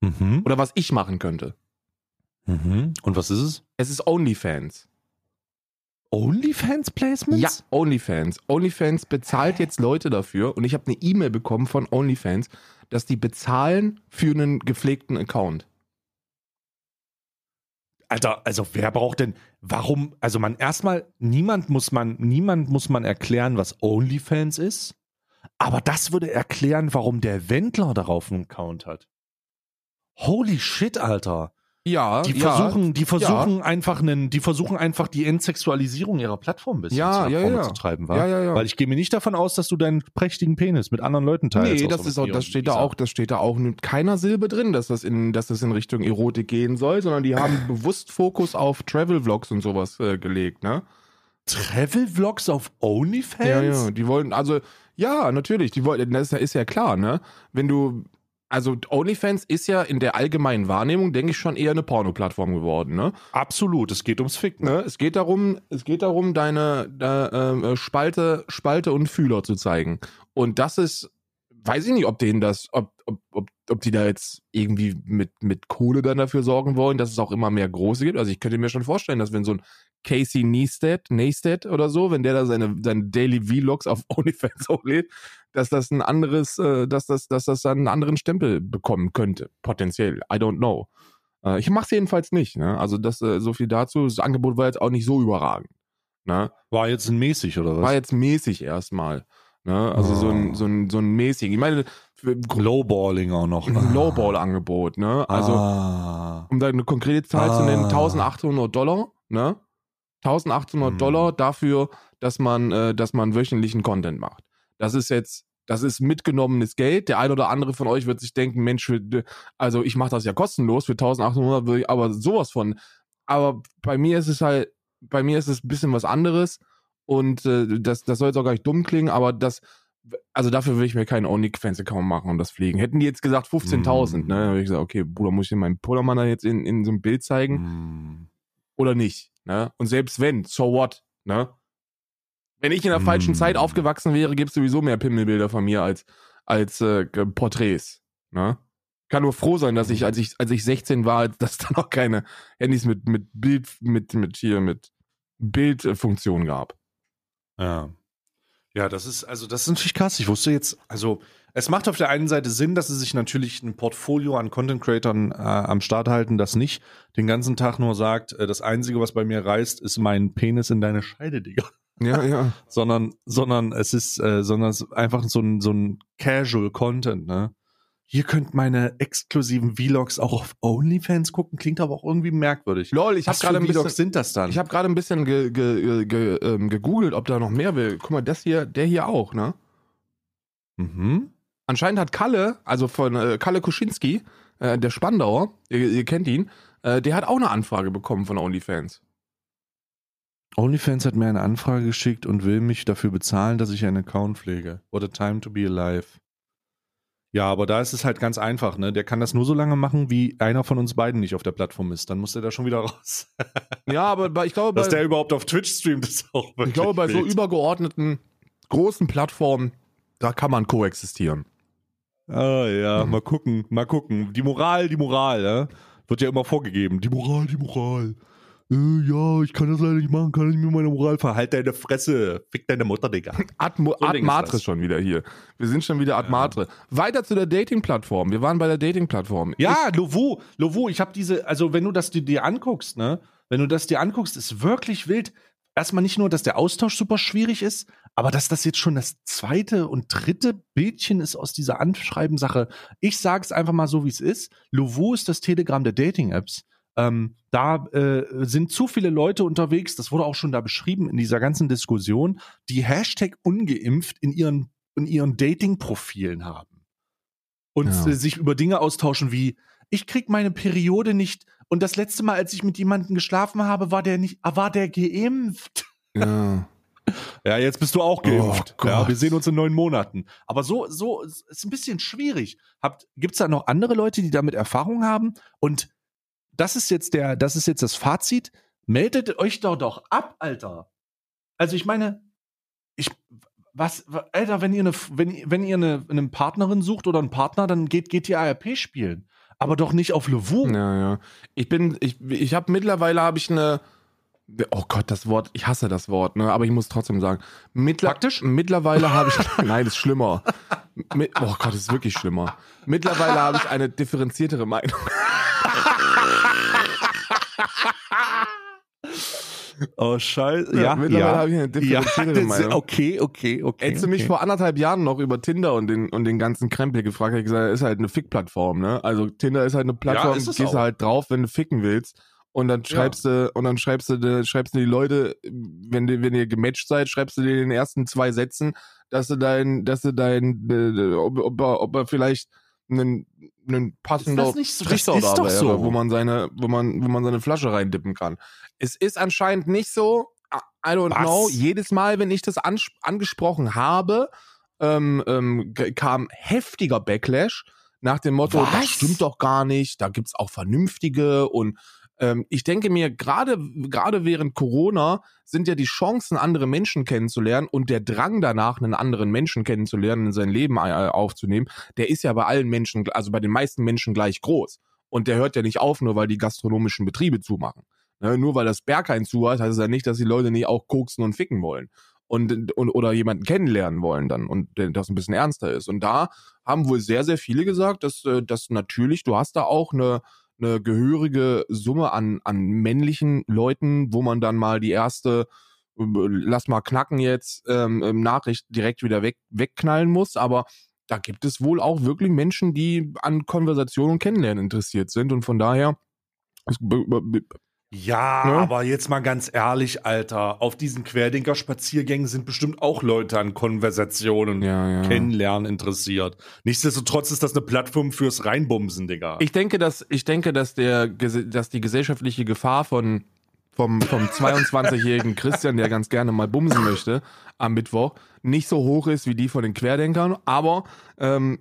Mhm. Oder was ich machen könnte. Mhm. Und was ist es? Es ist OnlyFans. OnlyFans-Placements? Ja, OnlyFans. OnlyFans bezahlt jetzt Leute dafür und ich habe eine E-Mail bekommen von OnlyFans, dass die bezahlen für einen gepflegten Account. Alter, also wer braucht denn, warum, also man erstmal, niemand muss man, niemand muss man erklären, was OnlyFans ist, aber das würde erklären, warum der Wendler darauf einen Account hat. Holy shit, Alter. Ja, Die ja, versuchen, die versuchen einfach einen, die versuchen einfach die Entsexualisierung ihrer Plattform ein bisschen Ja, zu, ja, ja. zu treiben? Ja, ja, ja. Weil ich gehe mir nicht davon aus, dass du deinen prächtigen Penis mit anderen Leuten teilst. Nee, das ist auch, das steht da auch, das steht da auch mit keiner Silbe drin, dass das in, dass das in Richtung Erotik gehen soll, sondern die haben bewusst Fokus auf Travel-Vlogs und sowas äh, gelegt, ne? Travel-Vlogs auf OnlyFans? Ja, ja, die wollten, also, ja, natürlich, die wollten, das ja- ist ja klar, ne? Wenn du, also OnlyFans ist ja in der allgemeinen Wahrnehmung, denke ich, schon eher eine Porno-Plattform geworden, ne? Absolut, es geht ums Ficken. ne? Es geht darum, es geht darum, deine ähm, äh, Spalte, Spalte und Fühler zu zeigen. Und das ist, weiß ich nicht, ob denen das, ob, ob, ob, ob die da jetzt irgendwie mit, mit Kohle dann dafür sorgen wollen, dass es auch immer mehr große gibt. Also ich könnte mir schon vorstellen, dass wenn so ein Casey Neistat, Neistat oder so, wenn der da seine, seine Daily Vlogs auf OnlyFans hochlädt, dass das ein anderes, äh, dass das, dass das dann einen anderen Stempel bekommen könnte, potenziell. I don't know. Äh, ich mach's jedenfalls nicht, ne? Also das, äh, so viel dazu. Das Angebot war jetzt auch nicht so überragend. Ne? War jetzt ein mäßig, oder was? War jetzt mäßig erstmal. Ne? Also so ein, Oh. so ein, so ein mäßig. Ich meine, ein Lowballing auch noch. Lowball-Angebot, ne? Also, ah. um da eine konkrete Zahl zu nennen, Ah. 1800 Dollar, ne? 1800 Hm. Dollar dafür, dass man, äh, dass man wöchentlichen Content macht. Das ist jetzt, das ist mitgenommenes Geld. Der ein oder andere von euch wird sich denken, Mensch, also ich mache das ja kostenlos für 1800, würde ich aber sowas von. Aber bei mir ist es halt, bei mir ist es ein bisschen was anderes und äh, das, das soll jetzt auch gar nicht dumm klingen, aber das, also dafür will ich mir keinen OnlyFans-Account machen und das pflegen. Hätten die jetzt gesagt 15.000, Mm. ne, dann würde ich gesagt, okay, Bruder, muss ich dir meinen Pullermann da jetzt in, in so einem Bild zeigen? Hm. oder nicht. Ne? Und selbst wenn, so what? Ne? Wenn ich in der falschen Mm. Zeit aufgewachsen wäre, gibt es sowieso mehr Pimmelbilder von mir als, als äh, Porträts. Ne? Kann nur froh sein, dass ich, als ich, als ich 16 war, dass da noch keine Handys mit, mit Bild, mit, mit hier, mit Bildfunktion gab. Ja. Ja, das ist, also das ist natürlich krass. Ich wusste jetzt, also es macht auf der einen Seite Sinn, dass sie sich natürlich ein Portfolio an Content Creatern äh, am Start halten, das nicht den ganzen Tag nur sagt, äh, das Einzige, was bei mir reißt, ist mein Penis in deine Scheide, Digga. Ja, ja. sondern, sondern es ist, äh, sondern es ist einfach so ein, so ein Casual Content, ne? Hier könnt meine exklusiven Vlogs auch auf OnlyFans gucken, klingt aber auch irgendwie merkwürdig. Lol, ich habe gerade ein Vlogs bisschen, sind das dann? ich habe gerade ein bisschen ge, ge, ge, ähm, gegoogelt, ob da noch mehr will. Guck mal, das hier, der hier auch, ne? mhm. Anscheinend hat Kalle, also von äh, Kalle Kuschinski, äh, der Spandauer, ihr, ihr kennt ihn, äh, der hat auch eine Anfrage bekommen von OnlyFans. OnlyFans hat mir eine Anfrage geschickt und will mich dafür bezahlen, dass ich einen Account pflege. What a time to be alive. Ja, aber da ist es halt ganz einfach, ne? Der kann das nur so lange machen, wie einer von uns beiden nicht auf der Plattform ist. Dann muss der da schon wieder raus. Ja, aber bei, ich glaube, Dass bei, der überhaupt auf Twitch streamt, ist auch wirklich ich glaube, bei so wild. übergeordneten großen Plattformen, da kann man koexistieren. Ah ja, Mhm. mal gucken, mal gucken. Die Moral, die Moral, ja? Wird ja immer vorgegeben. Die Moral, die Moral. Äh, ja, ich kann das leider nicht machen, kann ich mir meine Moral verhalten. Deine Fresse. Fick deine Mutter, Digga. Atmo, So das. schon wieder hier. Wir sind schon wieder Atmatre. Weiter zu der Dating-Plattform. Wir waren bei der Dating-Plattform. Ja, Lovu, Lovu, ich habe diese, also wenn du das dir, dir anguckst, ne, wenn du das dir anguckst, ist wirklich wild. Erstmal nicht nur, dass der Austausch super schwierig ist, aber dass das jetzt schon das zweite und dritte Bildchen ist aus dieser Anschreiben-Sache. Ich sage es einfach mal so, wie es ist. Lovu ist das Telegram der Dating-Apps. Ähm, da äh, sind zu viele Leute unterwegs, das wurde auch schon da beschrieben in dieser ganzen Diskussion, die Hashtag ungeimpft in ihren, in ihren Dating-Profilen haben. Und Ja. äh, sich über Dinge austauschen wie, ich krieg meine Periode nicht und das letzte Mal, als ich mit jemandem geschlafen habe, war der nicht, ah, war der geimpft. Ja. Ja, jetzt bist du auch geimpft. Oh, ja, wir sehen uns in neun Monaten. Aber so, so ist ein bisschen schwierig. Habt, gibt's da noch andere Leute, die damit Erfahrung haben? Und das ist jetzt der, das ist jetzt das Fazit. Meldet euch doch doch ab, Alter. Also ich meine, ich, was, Alter, wenn ihr eine, wenn, ihr- wenn ihr eine, eine Partnerin sucht oder einen Partner, dann geht, geht ihr ARP spielen. Aber doch nicht auf Levu. Ja, ja. Ich bin, ich, ich habe mittlerweile habe ich eine. Oh Gott, das Wort, ich hasse das Wort, ne? Aber ich muss trotzdem sagen. Mittler Praktisch? Mittlerweile habe ich. Nein, das ist schlimmer. Mit, oh Gott, das ist wirklich schlimmer. Mittlerweile habe ich eine differenziertere Meinung. oh, scheiße. Ja, mittlerweile ja. habe ich eine Ja, differenziertere das, Meinung. okay, okay, okay. Hättest du mich okay. vor anderthalb Jahren noch über Tinder und den, und den ganzen Krempel gefragt, hätte ich gesagt, ist halt eine Fick-Plattform, ne? Also Tinder ist halt eine Plattform, es gehst du auch. halt drauf, wenn du ficken willst. Und dann schreibst du, und dann schreibst du, schreibst du die Leute, wenn du, wenn ihr gematcht seid, schreibst du dir in den ersten zwei Sätzen, dass du dein, dass du dein, äh, ob, ob, er, ob er vielleicht einen, einen das nicht so? Das Trichter ist da doch wäre, so. wo man seine, wo man, wo man seine Flasche reindippen kann. Es ist anscheinend nicht so. I don't Was? know. Jedes Mal, wenn ich das angesprochen habe, ähm, ähm, kam heftiger Backlash nach dem Motto, Was? das stimmt doch gar nicht, da gibt's auch vernünftige und ähm, ich denke mir, gerade gerade während Corona sind ja die Chancen, andere Menschen kennenzulernen und der Drang danach, einen anderen Menschen kennenzulernen, in sein Leben äh, aufzunehmen, der ist ja bei allen Menschen, also bei den meisten Menschen gleich groß. Und der hört ja nicht auf, nur weil die gastronomischen Betriebe zumachen. Ne, nur weil das Berghain zu hat, heißt es ja nicht, dass die Leute nicht auch koksen und ficken wollen. Und, und oder jemanden kennenlernen wollen dann und das ein bisschen ernster ist. Und da haben wohl sehr, sehr viele gesagt, dass, äh, dass natürlich, du hast da auch eine, eine gehörige Summe an, an männlichen Leuten, wo man dann mal die erste, äh, lass mal knacken jetzt, ähm, ähm, Nachricht direkt wieder weg, wegknallen muss. Aber da gibt es wohl auch wirklich Menschen, die an Konversation und Kennenlernen interessiert sind. Und von daher, Ja, Ne? aber jetzt mal ganz ehrlich, Alter. Auf diesen Querdenker-Spaziergängen sind bestimmt auch Leute an Konversationen, ja, ja. Kennenlernen interessiert. Nichtsdestotrotz ist das eine Plattform fürs Reinbumsen, Digga. Ich denke, dass ich denke, dass der dass die gesellschaftliche Gefahr von vom vom 22-jährigen Christian, der ganz gerne mal bumsen möchte am Mittwoch, nicht so hoch ist wie die von den Querdenkern, aber ähm,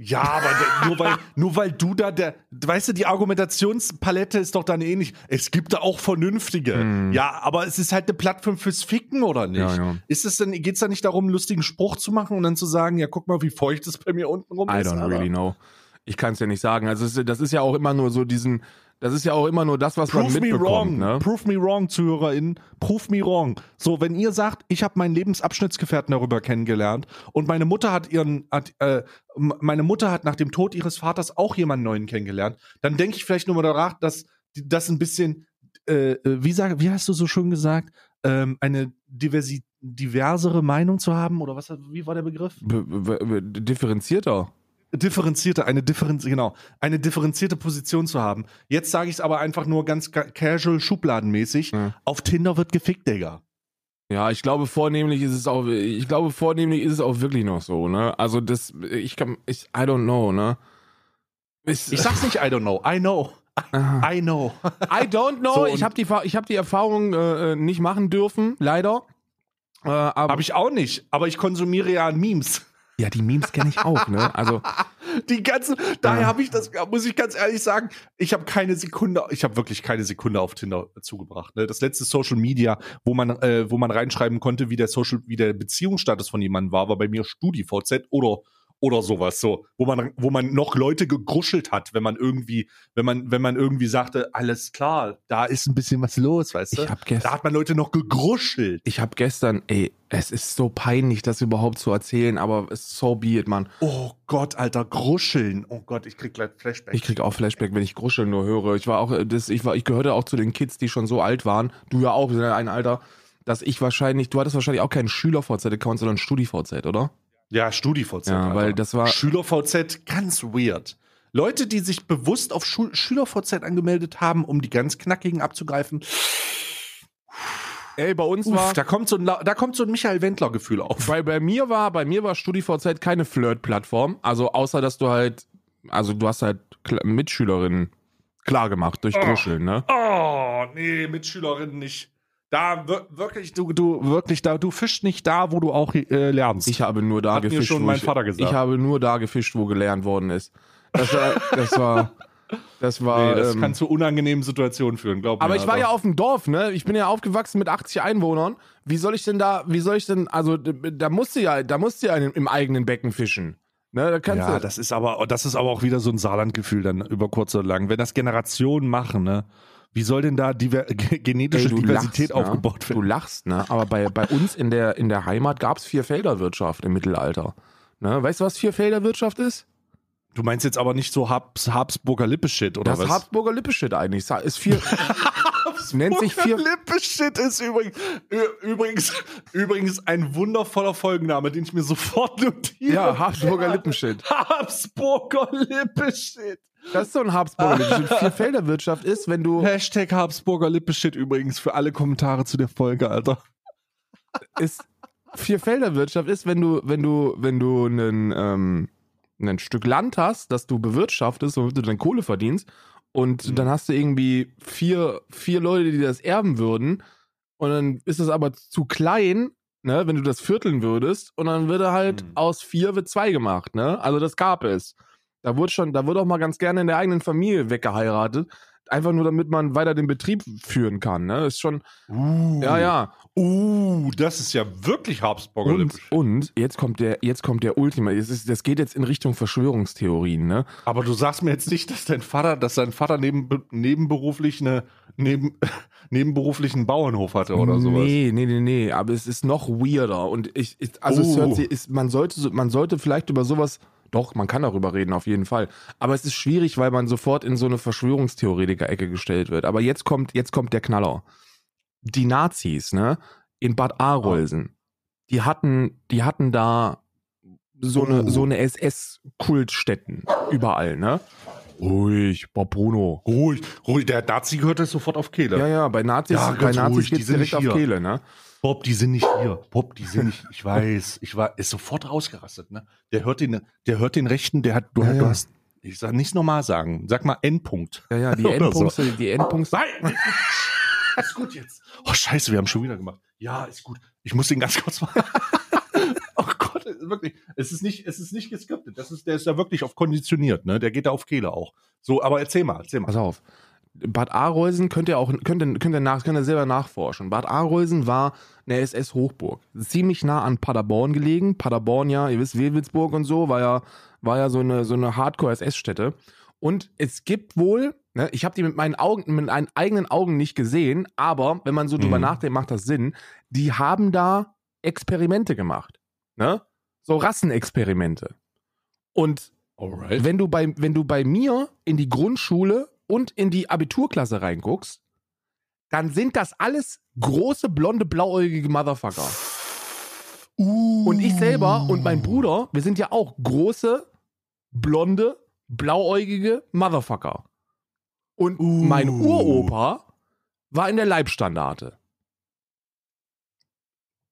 ja, aber nur, weil, nur weil du da der, weißt du, die Argumentationspalette ist doch dann ähnlich. Es gibt da auch Vernünftige. Hm. Ja, aber es ist halt eine Plattform fürs Ficken, oder nicht? Ja, ja. Ist es denn, geht's da nicht darum, einen lustigen Spruch zu machen und dann zu sagen, ja, guck mal, wie feucht es bei mir unten rum I ist? don't Alter? really know. Ich kann es ja nicht sagen. Also das ist ja auch immer nur so diesen, das ist ja auch immer nur das, was man Prove me wrong, mitbekommt. Ne? prove me wrong, ZuhörerInnen. Prove me wrong. So, wenn ihr sagt, ich habe meinen Lebensabschnittsgefährten darüber kennengelernt und meine Mutter hat ihren, hat, äh, meine Mutter hat nach dem Tod ihres Vaters auch jemanden neuen kennengelernt, dann denke ich vielleicht nur mal daran, dass das ein bisschen, äh, äh, wie sag, wie hast du so schön gesagt, ähm, eine diversi diversere Meinung zu haben oder was? Wie war der Begriff? B differenzierter. Differenzierte, eine differenz genau, eine differenzierte Position zu haben. Jetzt sage ich es aber einfach nur ganz ca- casual, schubladenmäßig. Ja. Auf Tinder wird gefickt, Digga. Ja, ich glaube vornehmlich ist es auch, ich glaube vornehmlich ist es auch wirklich noch so, ne? Also das, ich kann, ich, I don't know, ne? Ich, Ich sag's nicht, I don't know, I know, Ah. I know. I don't know. So, ich habe die, ich hab die Erfahrung äh, äh, nicht machen dürfen, leider. Äh, Habe ich auch nicht, aber ich konsumiere ja Memes. Ja, die Memes kenne ich auch, ne? Also Die ganzen, daher habe ich das, muss ich ganz ehrlich sagen, ich habe keine Sekunde, ich habe wirklich keine Sekunde auf Tinder zugebracht. Ne? Das letzte Social Media, wo man, äh, wo man reinschreiben konnte, wie der Social, wie der Beziehungsstatus von jemandem war, war bei mir StudiVZ oder oder sowas so, wo man wo man noch Leute gegruschelt hat, wenn man irgendwie, wenn man wenn man irgendwie sagte, alles klar, da ist ein bisschen was los, weißt du? ich habe da gestern, hat man Leute noch gegruschelt. ich habe gestern, ey, es ist so peinlich, das überhaupt zu erzählen, aber es so be it, Mann. Oh Gott, Alter, gruscheln. Oh Gott, ich krieg gleich Flashback. Ich krieg auch Flashback, wenn ich Gruscheln nur höre. Ich war auch, äh, das, ich war, ich gehörte auch zu den Kids, die schon so alt waren. Du ja auch, wir sind ja ein Alter, dass ich wahrscheinlich, du hattest wahrscheinlich auch keinen Schüler-VZ-Account, sondern Studi-VZ, oder? Ja, StudiVZ. Ja, Alter. weil das war- SchülerVZ, ganz weird. Leute, die sich bewusst auf Schul SchülerVZ angemeldet haben, um die ganz knackigen abzugreifen. Ey, bei uns Uff, war, da kommt so ein, La- da kommt so ein Michael Wendler Gefühl auf. bei, bei mir war, bei mir war StudiVZ keine Flirt-Plattform. Also außer, dass du halt, also du hast halt Mitschülerinnen klar gemacht durch Oh. Gruscheln, ne? Oh, nee, Mitschülerinnen nicht. Da wir- wirklich, du, du wirklich da, du fischst nicht da, wo du auch äh, lernst. Ich habe nur da Hat mir gefischt, schon wo mein ich, Vater gesagt. ich habe nur da gefischt, wo gelernt worden ist. Das war, das war, das war. nee, das ähm, kann zu unangenehmen Situationen führen, glaub mir. Aber ich war Alter. ja auf dem Dorf, ne? Ich bin ja aufgewachsen mit 80 Einwohnern. Wie soll ich denn da, wie soll ich denn, also da musst du ja, da musst du ja im eigenen Becken fischen. Ne, da kannst ja, du. das ist aber, das ist aber auch wieder so ein Saarlandgefühl dann über kurz oder lang. Wenn das Generationen machen, ne? Wie soll denn da diver genetische Ey, Diversität lachst, aufgebaut ne? werden? Du lachst, ne? Aber bei, bei uns in der, in der Heimat gab es Vierfelderwirtschaft im Mittelalter. Ne? Weißt du, was Vierfelderwirtschaft ist? Du meinst jetzt aber nicht so Habs, Habsburger Lippe-Shit, oder das was? Habsburger Lippe-Shit eigentlich. Ist viel, nennt sich vier- Lippe-Shit ist übrigens, übrigens, übrigens ein wundervoller Folgenname, den ich mir sofort notiere. ja, Habsburger Lippen-Shit. Habsburger Lippe-Shit. Das ist so ein Habsburger Lippen-Shit. Vierfelderwirtschaft ist, wenn du, Hashtag Habsburger Lippe-Shit übrigens für alle Kommentare zu der Folge, Alter. ist, Vierfelderwirtschaft ist, wenn du, wenn du, wenn du einen, ähm, ein Stück Land hast, das du bewirtschaftest, womit du dann Kohle verdienst, und Mhm. dann hast du irgendwie vier, vier Leute, die das erben würden, und dann ist es aber zu klein, ne, wenn du das vierteln würdest, und dann würde halt Mhm. aus vier wird zwei gemacht, ne? Also das gab es. Da wurde schon, da wurde auch mal ganz gerne in der eigenen Familie weggeheiratet. Einfach nur, damit man weiter den Betrieb führen kann, ne? Ist schon, Uh. ja, ja. Uh, das ist ja wirklich Habsburger Und, und jetzt kommt der, jetzt kommt der Ultima. Das, ist, das geht jetzt in Richtung Verschwörungstheorien, ne? Aber du sagst mir jetzt nicht, dass dein Vater, dass dein Vater neben, nebenberuflich eine, neben, nebenberuflichen Bauernhof hatte oder sowas. Nee, nee, nee, nee. Aber es ist noch weirder. Und ich, ich also es Oh. hört sich, ist, man sollte, so- man sollte vielleicht über sowas, doch, man kann darüber reden, auf jeden Fall. Aber es ist schwierig, weil man sofort in so eine Verschwörungstheoretiker-Ecke gestellt wird. Aber jetzt kommt, jetzt kommt der Knaller. Die Nazis, ne? In Bad Arolsen, die hatten, die hatten da so eine, Oh. so eine SS-Kultstätten überall, ne? Ruhig, Bob Bruno. Ruhig, ruhig, der Nazi gehört das sofort auf Kehle. Ja, ja, bei Nazis, Ja, bei Nazis ruhig, geht's direkt nicht auf. Kehle, ne? Bob, die sind nicht hier. Bob, die sind nicht, ich weiß, ich war, ist sofort rausgerastet, ne? Der hört den, der hört den Rechten, der hat, du, Ja, du ja. hast, ich sag nicht normal sagen, sag mal Endpunkt. Ja, ja, die Endpunkte, die Endpunkte. Nein! ist gut jetzt. Oh, scheiße, wir haben schon wieder gemacht. Ja, ist gut. Ich muss den ganz kurz machen. oh Gott, wirklich. Es ist nicht, es ist nicht geskriptet. Das ist, der ist da wirklich auf konditioniert, ne? Der geht da auf Kehle auch. So, aber erzähl mal, erzähl mal. Pass auf. Bad Arolsen könnt ihr auch, könnt ihr, könnt ihr, nach, könnt ihr selber nachforschen. Bad Arolsen war eine SS-Hochburg. Ziemlich nah an Paderborn gelegen. Paderborn, ja, ihr wisst, Wewelsburg und so, war ja, war ja so eine, so eine Hardcore-SS-Stätte. Und es gibt wohl, ne, ich habe die mit meinen Augen, mit meinen eigenen Augen nicht gesehen, aber wenn man so drüber Mhm. nachdenkt, macht das Sinn. Die haben da Experimente gemacht. Ne? So Rassenexperimente. Und Alright. wenn du bei, wenn du bei mir in die Grundschule und in die Abiturklasse reinguckst, dann sind das alles große, blonde, blauäugige Motherfucker. Und ich selber und mein Bruder, wir sind ja auch große, blonde, blauäugige Motherfucker. Und Uh. mein Uropa war in der Leibstandarte.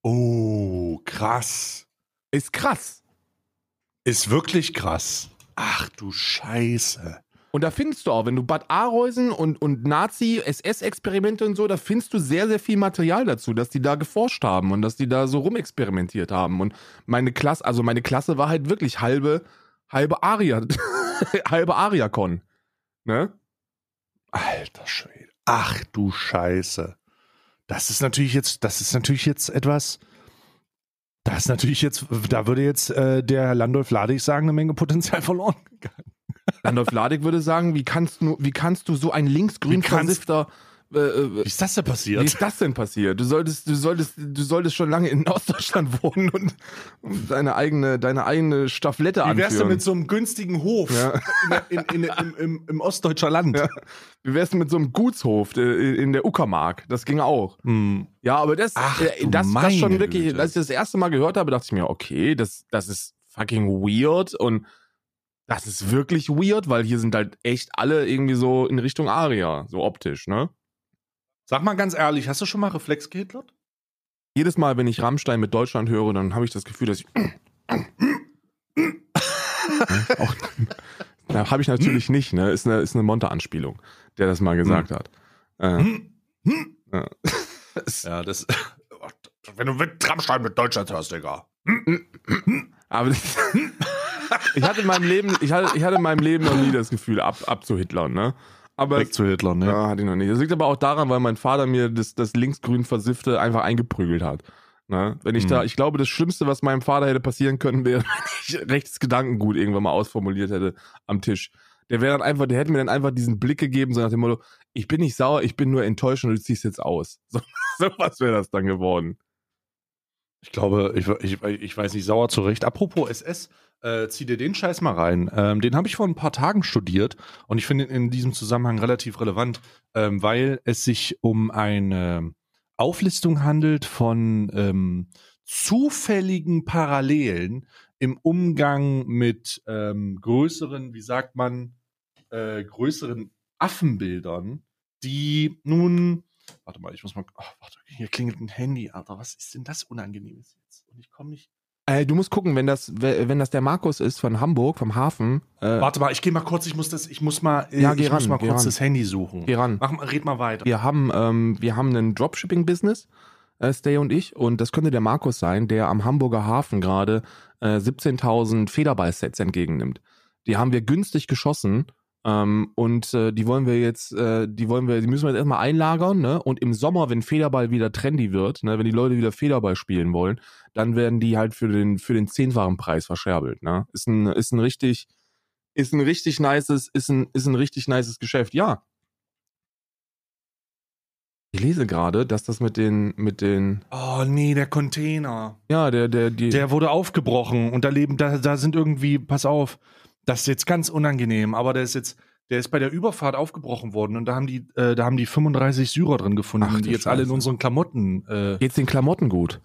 Oh, krass. Ist krass. Ist wirklich krass. Ach du Scheiße. Und da findest du auch, wenn du Bad Arolsen und, und Nazi-SS-Experimente und so, da findest du sehr, sehr viel Material dazu, dass die da geforscht haben und dass die da so rumexperimentiert haben. Und meine Klasse, also meine Klasse war halt wirklich halbe, halbe Aria, halbe Ariakon. Ne? Alter Schwede. Ach du Scheiße. Das ist natürlich jetzt, das ist natürlich jetzt etwas. Das ist natürlich jetzt, da würde jetzt äh, der Landolf Ladig sagen, eine Menge Potenzial verloren gegangen. Landolf Ladig würde sagen, wie kannst du, wie kannst du so ein linksgrün Wie versiffter äh, äh, Wie ist das denn Wie passiert? ist das denn passiert? Du solltest, du solltest, du solltest schon lange in Ostdeutschland wohnen und und deine eigene, deine eigene Stafflette Wie wärst du anführen. mit so einem günstigen Hof Ja. in, in, in, im, im, im ostdeutscher Land? Ja. Wie wär's denn mit so einem Gutshof in der Uckermark? Das ging auch. Hm. Ja, aber das, Ach, äh, du das, das schon wirklich, Güte. als ich das erste Mal gehört habe, dachte ich mir, okay, das, das ist fucking weird und das ist wirklich weird, weil hier sind halt echt alle irgendwie so in Richtung Aria, so optisch, ne? Sag mal ganz ehrlich, hast du schon mal Reflex gehitlert? Jedes Mal, wenn ich Rammstein mit Deutschland höre, dann habe ich das Gefühl, dass ich. auch, na, habe ich natürlich nicht, ne? Ist eine, ist eine Monte-Anspielung, der das mal gesagt hat. Äh, ja. Ja, das. Wenn du mit Rammstein mit Deutschland hörst, Digga. Aber das, ich hatte in meinem Leben, ich hatte, ich hatte in meinem Leben noch nie das Gefühl, ab, abzuhitlern, ne? Aber Weg zu Hitler, ne? ja, hatte ich noch nicht. Das liegt aber auch daran, weil mein Vater mir das, das linksgrün versiffte einfach eingeprügelt hat. Ne? Wenn ich da, Mhm. ich glaube, das Schlimmste, was meinem Vater hätte passieren können, wäre, wenn ich rechtes Gedankengut irgendwann mal ausformuliert hätte am Tisch. Der wäre dann einfach, der hätte mir dann einfach diesen Blick gegeben, so nach dem Motto, ich bin nicht sauer, ich bin nur enttäuscht und du ziehst jetzt aus. So, so was wäre das dann geworden. Ich glaube, ich, ich, ich weiß nicht, sauer zurecht. Apropos SS, äh, zieh dir den Scheiß mal rein. Ähm, den habe ich vor ein paar Tagen studiert und ich finde ihn in diesem Zusammenhang relativ relevant, ähm, weil es sich um eine Auflistung handelt von ähm, zufälligen Parallelen im Umgang mit ähm, größeren, wie sagt man, äh, größeren Affenbildern, die nun, warte mal, ich muss mal, oh, warte, hier klingelt ein Handy, Alter, was ist denn das Unangenehmes jetzt? Und ich komme nicht. Äh, du musst gucken, wenn das, wenn das der Markus ist von Hamburg, vom Hafen. Äh, Warte mal, ich gehe mal kurz, ich muss das, ich muss mal, äh, ja, ich ran, muss mal kurz ran. das Handy suchen. Geh ran. Mach, red mal weiter. Wir haben, ähm, wir haben einen Dropshipping-Business, äh, Stay und ich, und das könnte der Markus sein, der am Hamburger Hafen gerade äh, 17.000 Federball-Sets entgegennimmt. Die haben wir günstig geschossen ähm, und äh, die wollen wir jetzt, äh, die wollen wir, die müssen wir jetzt erstmal einlagern, ne? Und im Sommer, wenn Federball wieder trendy wird, ne, wenn die Leute wieder Federball spielen wollen, dann werden die halt für den für den zehnfachen Preis verscherbelt, ne? Ist ein ist ein richtig ist ein richtig nices ist ein ist ein richtig nices Geschäft, ja. Ich lese gerade, dass das mit den mit den Oh nee, der Container. ja der der die Der wurde aufgebrochen und da leben, da, da sind irgendwie, pass auf, das ist jetzt ganz unangenehm, aber der ist jetzt, der ist bei der Überfahrt aufgebrochen worden und da haben die, äh, da haben die 35 Syrer drin gefunden, Ach, die jetzt alle in Scheiße. unseren Klamotten. Äh, geht's den Klamotten gut.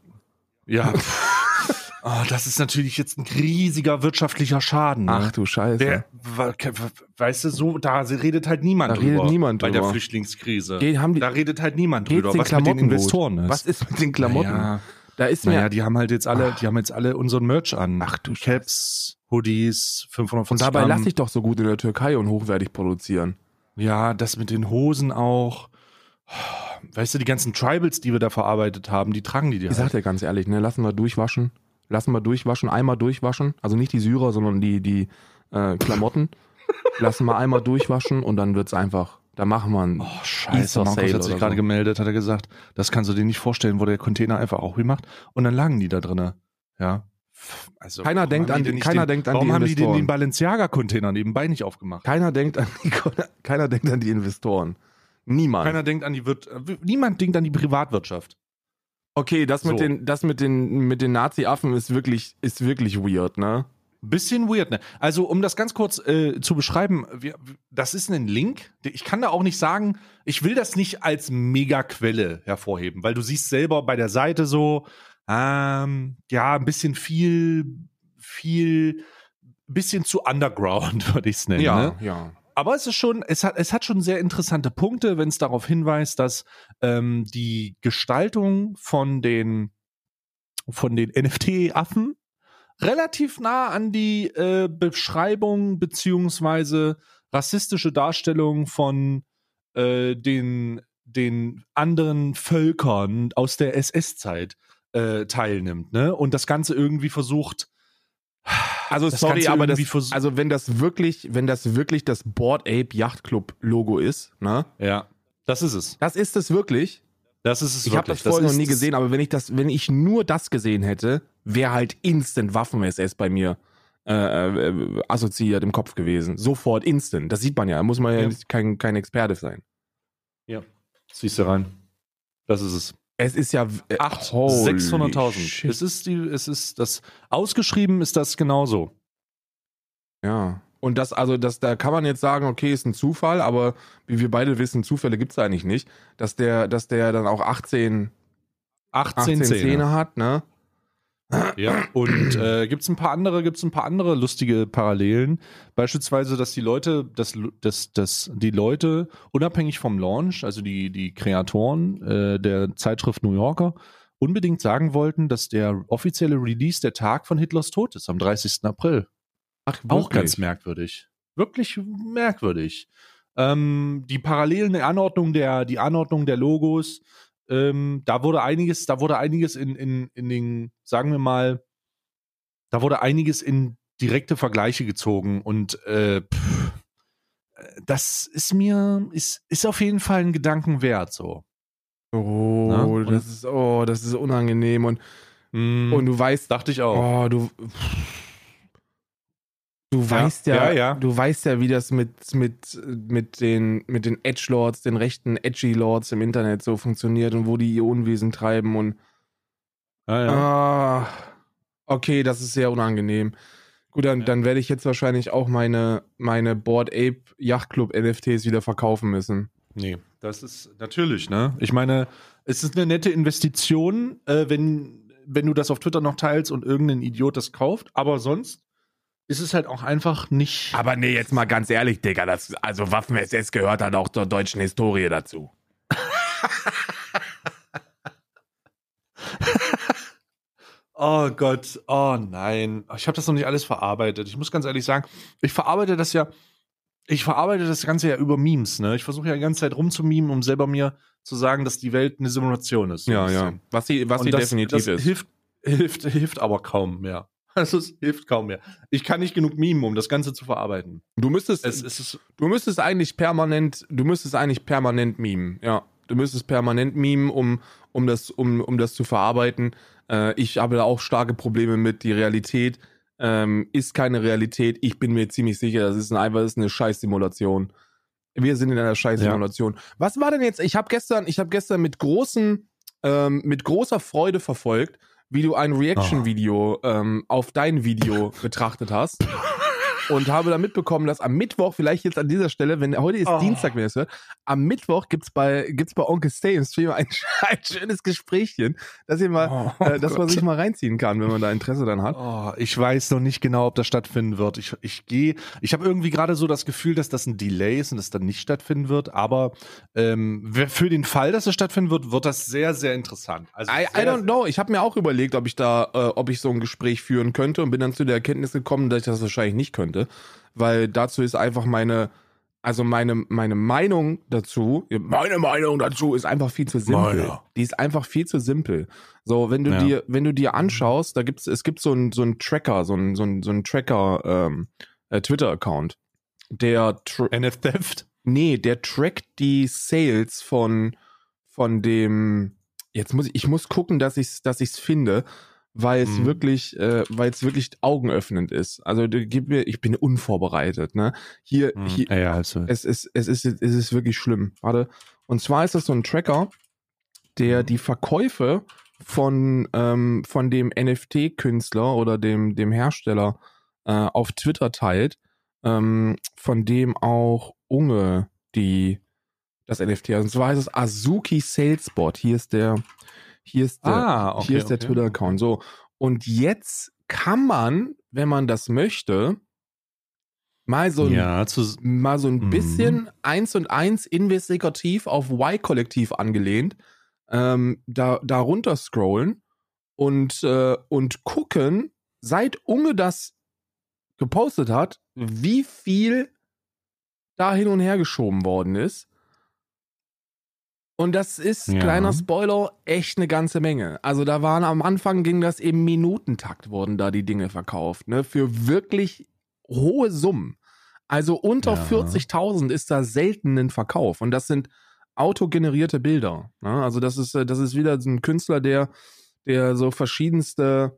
ja. oh, das ist natürlich jetzt ein riesiger wirtschaftlicher Schaden. Ne? Ach du Scheiße. Der, weißt du, so, da redet halt niemand Da drüber. redet niemand Bei der drüber. Flüchtlingskrise. Ge- haben die, da redet halt niemand drüber, was mit den Klamotten gut? Investoren ist. Was ist mit den Klamotten? Naja, Da ist mir naja, die haben halt jetzt alle, die haben jetzt alle unseren Merch an. Ach du Caps, Hoodies, 550 und dabei Gramm. lasse ich doch so gut in der Türkei und hochwertig produzieren. Ja, das mit den Hosen auch. Weißt du, die ganzen Tribals, die wir da verarbeitet haben, die tragen die dir Ich sag halt. dir ganz ehrlich, ne, lassen wir durchwaschen. Lassen wir durchwaschen, einmal durchwaschen. Also nicht die Syrer, sondern die, die äh, Klamotten. lassen wir einmal durchwaschen und dann wird's einfach. Da machen wir ein Oh, scheiße, Markus Sale hat sich gerade so. gemeldet, hat er gesagt, das kannst du dir nicht vorstellen, wurde der Container einfach auch gemacht und dann lagen die da drinne. Ja. Also, Keiner denkt an nicht keiner den, denkt an warum die haben die den, den Investoren. Balenciaga-Container nebenbei nicht aufgemacht? Keiner denkt an die, keiner denkt an die Investoren. Niemand. Keiner denkt an die Wirt äh, niemand denkt an die Privatwirtschaft. okay, das mit So. den, das mit den, mit den Nazi-Affen ist wirklich, ist wirklich weird, ne? Bisschen weird, ne? Also, um das ganz kurz äh, zu beschreiben, wir, das ist ein Link. Ich kann da auch nicht sagen, ich will das nicht als Megaquelle hervorheben, weil du siehst selber bei der Seite so, ähm, ja, ein bisschen viel, viel, bisschen zu underground, würde ich es nennen. Ne? ja. aber es ist schon, es hat, es hat schon sehr interessante Punkte, wenn es darauf hinweist, dass ähm, die Gestaltung von den von den NFT-Affen relativ nah an die äh, Beschreibung beziehungsweise rassistische Darstellung von äh, den den anderen Völkern aus der SS-Zeit äh, teilnimmt, ne? Und das Ganze irgendwie versucht. Also das sorry, aber das, also wenn das wirklich, wenn das wirklich das Board Ape Yacht Club Logo ist, ne? Ja, das ist es. Das ist es wirklich. Das ist es Ich habe wirklich. das vorher noch nie gesehen, aber wenn ich das, wenn ich nur das gesehen hätte, wäre halt instant Waffen-SS bei mir äh, äh, assoziiert im Kopf gewesen. Sofort instant. Das sieht man ja. Da muss man ja, Ja. nicht- kein, kein Experte sein. Siehst du rein. Das ist es. Es ist ja äh, Acht, holy 600.000. shit. Es ist die, es ist das, ausgeschrieben ist das genauso. Ja. Und das, also, das, da kann man jetzt sagen, okay, ist ein Zufall, aber wie wir beide wissen, Zufälle gibt's eigentlich nicht. Dass der, dass der dann auch 18, 18, 18 Zähne. Zähne hat, ne? Ja. Und äh, gibt es ein paar andere, gibt's ein paar andere lustige Parallelen. Beispielsweise, dass die Leute, dass, dass, dass die Leute unabhängig vom Launch, also die, die Kreatoren äh, der Zeitschrift New Yorker, unbedingt sagen wollten, dass der offizielle Release der Tag von Hitlers Tod ist, am 30. April. Ach, Auch ganz merkwürdig. Wirklich merkwürdig. Ähm, die parallelen Anordnung der, die Anordnung der Logos, ähm, da wurde einiges, da wurde einiges in, in, in den, sagen wir mal, da wurde einiges in direkte Vergleiche gezogen und äh, pff, äh, das ist mir, ist, ist auf jeden Fall ein Gedanken wert, so. Oh? Und- das ist, oh, das ist unangenehm. Und, Mm, und du weißt, dachte ich auch. oh, du. Du weißt ja, ja, ja. du weißt ja, wie das mit, mit, mit den, mit den Edge-Lords, den rechten Edgy-Lords im Internet so funktioniert und wo die ihr Unwesen treiben und Ja, ja. Ah, okay, das ist sehr unangenehm. Gut, dann, dann werde ich jetzt wahrscheinlich auch meine, meine Board Ape Yacht Club NFTs wieder verkaufen müssen. Nee, das ist natürlich, ne? Ich meine, es ist eine nette Investition, äh, wenn, wenn du das auf Twitter noch teilst und irgendein Idiot das kauft, aber sonst ist es halt auch einfach nicht. Aber nee, jetzt mal ganz ehrlich, Digga, das, also Waffen-SS gehört halt auch zur deutschen Historie dazu. Oh Gott, oh nein. Ich habe das noch nicht alles verarbeitet. Ich muss ganz ehrlich sagen, ich verarbeite das ja, ich verarbeite das Ganze ja über Memes, ne? Ich versuche ja die ganze Zeit rumzumimen, um selber mir zu sagen, dass die Welt eine Simulation ist. ein bisschen. Was sie, was Und sie das, definitiv das ist. Hilft, hilft, hilft aber kaum mehr. Also es hilft kaum mehr. Ich kann nicht genug mimen, um das Ganze zu verarbeiten. Du müsstest, Es, es ist, du müsstest eigentlich permanent, du müsstest eigentlich permanent mimen, ja. Du müsstest permanent mimen, um, um, das, um, um das zu verarbeiten. Äh, ich habe da auch starke Probleme mit. Die Realität ähm, ist keine Realität. Ich bin mir ziemlich sicher, das ist ein, einfach das ist eine Scheißsimulation. Wir sind in einer Scheißsimulation. Was war denn jetzt? Ich habe gestern, ich habe gestern mit großen, ähm, mit großer Freude verfolgt, wie du ein Reaction-Video ähm, auf dein Video betrachtet hast. Und habe da mitbekommen, dass am Mittwoch, vielleicht jetzt an dieser Stelle, wenn heute ist Oh. Dienstag, wenn ihr es hört, am Mittwoch gibt's bei, gibt's bei Onkel Stay im Stream ein, ein schönes Gesprächchen, dass ihr mal, Oh äh, dass man sich mal reinziehen kann, wenn man da Interesse dann hat. Oh, ich weiß noch nicht genau, ob das stattfinden wird. Ich, ich gehe, ich habe irgendwie gerade so das Gefühl, dass das ein Delay ist und es dann nicht stattfinden wird. Aber ähm, für den Fall, dass es stattfinden wird, wird das sehr, sehr interessant. Also I, I sehr, don't know. Ich habe mir auch überlegt, ob ich da, äh, ob ich so ein Gespräch führen könnte und bin dann zu der Erkenntnis gekommen, dass ich das wahrscheinlich nicht könnte, weil dazu ist einfach meine, also meine meine Meinung dazu, meine Meinung dazu ist einfach viel zu simpel. Meine. Die ist einfach viel zu simpel. So, wenn du Ja. dir, wenn du dir anschaust, da gibt's, es gibt so ein so ein Tracker, so ein so ein so ein Tracker ähm, äh, Twitter Account, der tr NF Theft. Nee, der trackt die Sales von von dem. Jetzt muss ich, ich muss gucken, dass ich's, dass ich's finde, weil es Mhm. wirklich, äh, weil es wirklich augenöffnend ist. Also gib mir, ich bin unvorbereitet. Ne, hier, hier Ja, also. es ist, es ist, es ist wirklich schlimm. Warte. Und zwar ist das so ein Tracker, der Mhm. die Verkäufe von, ähm, von dem NFT-Künstler oder dem, dem Hersteller äh, auf Twitter teilt, ähm, von dem auch Unge die das NFT. hat. Und zwar heißt es Azuki Salesbot. Hier ist der, hier ist der, ah, okay, hier ist der okay. Twitter-Account. So. Und jetzt kann man, wenn man das möchte, mal so ein Ja, zu, mal so ein Mhm. bisschen eins und eins investigativ auf Y-Kollektiv angelehnt, ähm, da, da runter scrollen und, äh, und gucken, seit Unge das gepostet hat, wie viel da hin und her geschoben worden ist. Und das ist, Ja. kleiner Spoiler, echt eine ganze Menge. Also da waren am Anfang ging das im Minutentakt, wurden da die Dinge verkauft, ne? Für wirklich hohe Summen. Also unter Ja. 40.000 ist da selten ein Verkauf. Und das sind autogenerierte Bilder. Ne? Also das ist, das ist wieder so ein Künstler, der, der so verschiedenste,